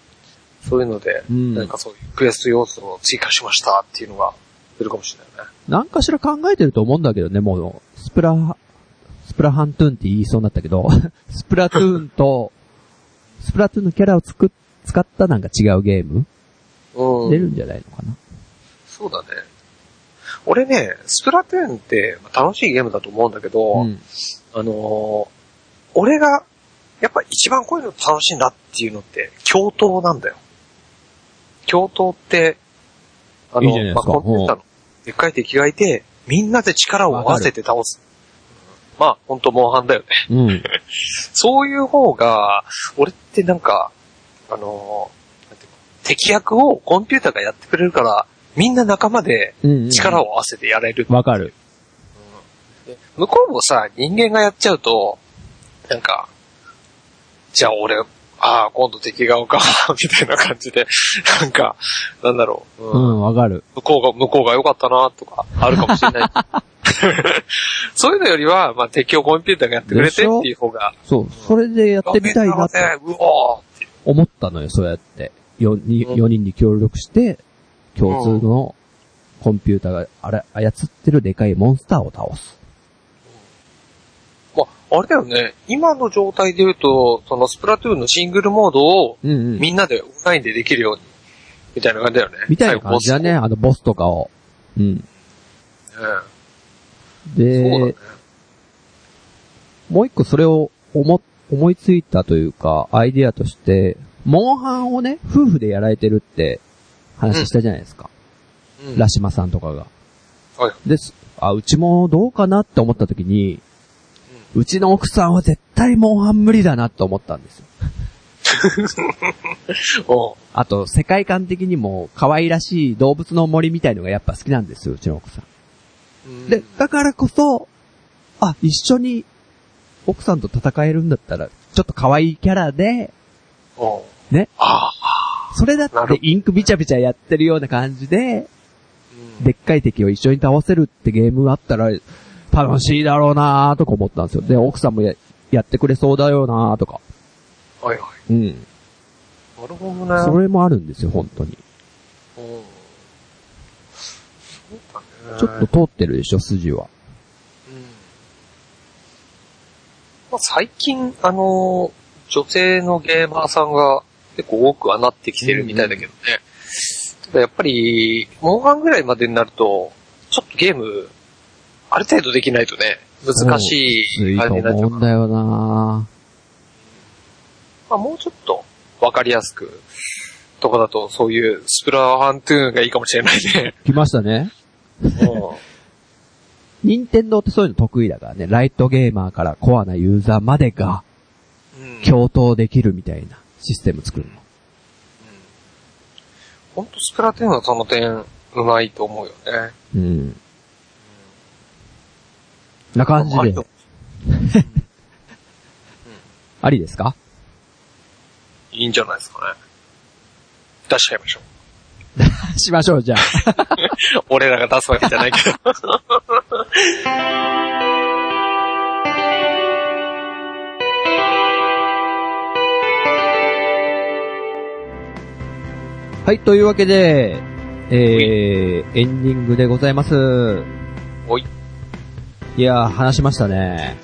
そういうので、うんなんかそういうクエスト要素を追加しましたっていうのが出るかもしれないね。なんかしら考えてると思うんだけどね、もう、スプラ、スプラハントゥーンって言いそうになったけど、スプラトゥーンと、スプラトゥーンのキャラをつく、使ったなんか違うゲーム？うん。出るんじゃないのかな？そうだね。俺ね、スプラトゥーンってまあ楽しいゲームだと思うんだけど、うん。あのー俺が、やっぱ一番こういうの楽しいなっていうのって、共闘なんだよ。共闘って、あの、いいまあ、コンピューターのでっかい敵がいて、みんなで力を合わせて倒す。まあ、ほんとモンハンだよね。うん。そういう方が、俺ってなんか、あの敵役をコンピューターがやってくれるから、みんな仲間でうん。力を合わせてやれる。わかる。で向こうもさ、人間がやっちゃうと、なんか、じゃあ俺、ああ、今度敵側か、みたいな感じで、なんか、なんだろう。ううんん、わかる。向こうが、向こうが良かったな、とか、あるかもしれない。そういうのよりは、まあ、敵をコンピューターがやってくれてっていう方が、そう、それでやってみたいなってねうお思ったのよ、そうやって。4, にうん4人に協力して、共通のコンピューターがあれ操ってるでかいモンスターを倒す。まあ、あれだよね。今の状態で言うと、そのスプラトゥーンのシングルモードをうんうん。みんなでオンラインでできるように、みたいな感じだよね。みたいな感じだね、あのボスとかを。うん。ね。で、ね。もう一個それを思、思いついたというか、アイディアとして、モンハンをね、夫婦でやられてるって話したじゃないですか。うんラシマさんとかが。はい。です。あ、うちもどうかなって思った時に、うちの奥さんは絶対モンハン無理だなって思ったんですよ。あと、世界観的にも可愛らしい動物の森みたいのがやっぱ好きなんですよ、うちの奥さん。で、だからこそ、あ、一緒に奥さんと戦えるんだったら、ちょっと可愛いキャラで、ね。あそれだってインクビチャビチャやってるような感じで、あ。でっかい敵を一緒に倒せるってゲームがあったら、楽しいだろうなーとか思ったんですよ。で、奥さんもややってくれそうだよなーとか。はいはうん。い。なるほどね。それもあるんですよ、本当に。うんそうだね。ちょっと通ってるでしょ、筋は。うんまあ、最近、あの、女性のゲーマーさんが結構多くはなってきてるみたいだけどね。ただやっぱり、モンハンぐらいまでになると、ちょっとゲーム、ある程度できないとね、難しい感じになっちゃううんだよなまあ、もうちょっとわかりやすく、とこだとそういうスプラハントゥーンがいいかもしれないね。来ましたね。任天堂ってそういうの得意だからね。ライトゲーマーからコアなユーザーまでがうん。共闘できるみたいなシステム作るの。ほんとスプラトゥーンはその点、うまいと思うよね。うん。な感じで ありですか？いいんじゃないですかね。出しちゃいましょう。しましょう、じゃあ。俺らが出すわけじゃないけど。はい、というわけで、えー、エンディングでございます。おい。いやー、話しましたね。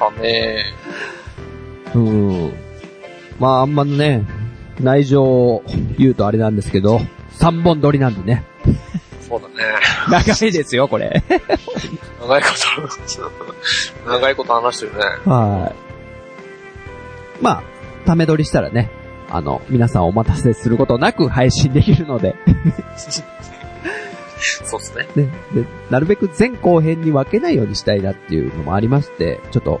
だねうん。まあ、あんまね、内情を言うとあれなんですけど、3本撮りなんでね。そうだね。長いですよ、これ。長いこと、長いこと話してるね。はい。まあ、ため撮りしたらね、あの、皆さんお待たせすることなく配信できるので、そうっすね。ね、で、なるべく前後編に分けないようにしたいなっていうのもありまして、ちょっと、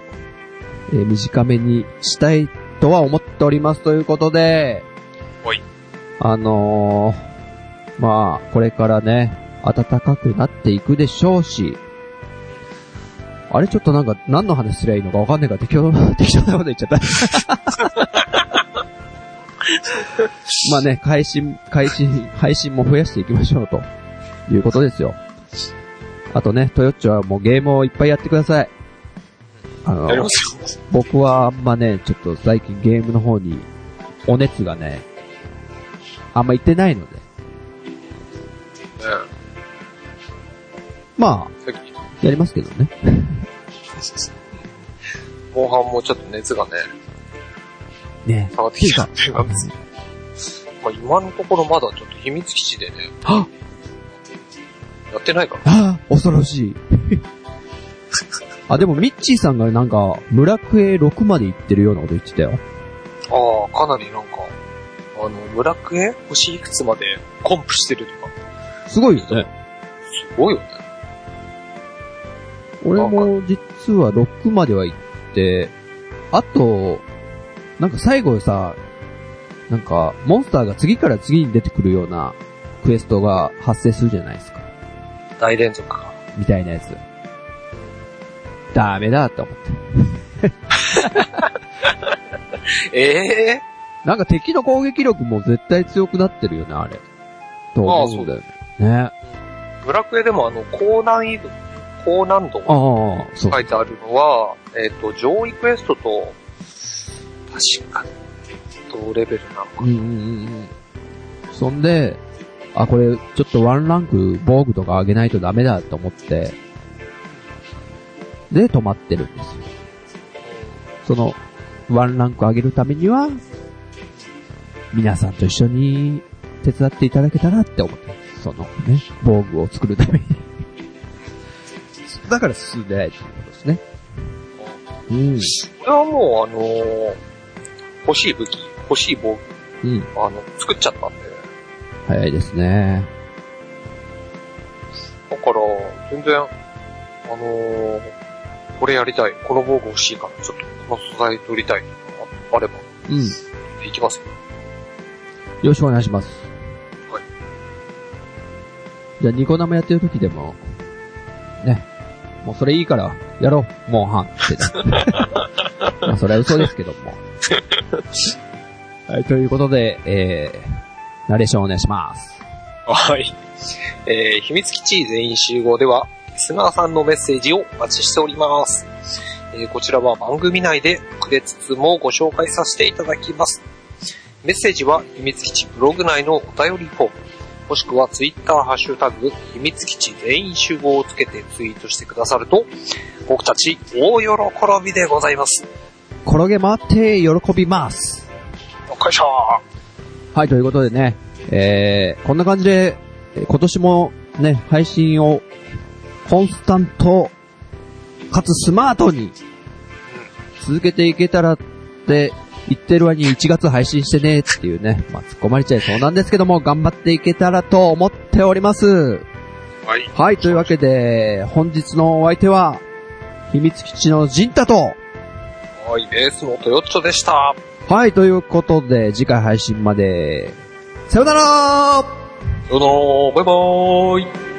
えー短めにしたいとは思っておりますということで、おい。あのー、まあ、これからね、暖かくなっていくでしょうし、あれちょっとなんか何の話すりゃいいのかわかんないから適当な、適当なこと言っちゃった。まあね、配信、配信、配信も増やしていきましょうということですよ。あとね、トヨッチョはもうゲームをいっぱいやってください。あの。僕はあんまね、ちょっと最近ゲームの方にお熱がね、あんま行ってないので。ねまさっき、あ、やりますけどね。後半もちょっと熱がね、ね下がってきたって。まあ今のところまだちょっと秘密基地でね、あやってないから。ああ、恐ろしい。あ、でもミッチーさんがなんか、村クエ6まで行ってるようなこと言ってたよ。ああ、かなりなんか、あの、村クエ星いくつまでコンプしてるとか、すごいよね。すごいよね。俺も実は6までは行って、あと、なんか最後さ、なんか、モンスターが次から次に出てくるようなクエストが発生するじゃないですか。大連続か。みたいなやつ。ダメだって思って。ええなんか敵の攻撃力も絶対強くなってるよね、あれ。と思うんだよね。ね。ブラクエでもあの、高難易度、高難度。書いてあるのは、えっ、と、上位クエストと、確か、同レベルなのかうんうんうんうん。そんで、あ、これ、ちょっとワンランク防具とか上げないとダメだと思って、で、止まってるんですよ。その、ワンランク上げるためには、皆さんと一緒に手伝っていただけたらって思ってそのね、防具を作るために。だから進んでないっていうことですね。うん。これはもう、あのー欲しい武器、欲しい防具、うん。あの、作っちゃったんで、早いですね。だから、全然、あのーこれやりたい、この防具欲しいから、ちょっとこの素材取りたいとかあれば、うん。できますよ。よろしくお願いします。はい。じゃあ、ニコ生やってる時でも、ね。もうそれいいから、やろう、モンハンってね。まあ、それは嘘ですけども。はい、ということで、えー、ナレーションお願いします。はい。えー、秘密基地全員集合では、リスナーさんのメッセージをお待ちしております。えー、こちらは番組内でくれつつもご紹介させていただきます。メッセージは秘密基地ブログ内のお便りフォーム、もしくはツイッターハッシュタグ、秘密基地全員集合をつけてツイートしてくださると、僕たち大喜びでございます。転げ回って喜びます。よっこいしょはい、ということでね、えー、こんな感じで、えー今年もね、配信をコンスタント、かつスマートに続けていけたらって言ってる割に1月配信してねっていうね、まあ突っ込まれちゃいそうなんですけども、頑張っていけたらと思っております。はい。はい、というわけで、本日のお相手は、秘密基地のジンタと、はい、ベースのトヨッチョでした。はい、ということで、次回配信まで、さよなら。どうぞ、バイバーイ。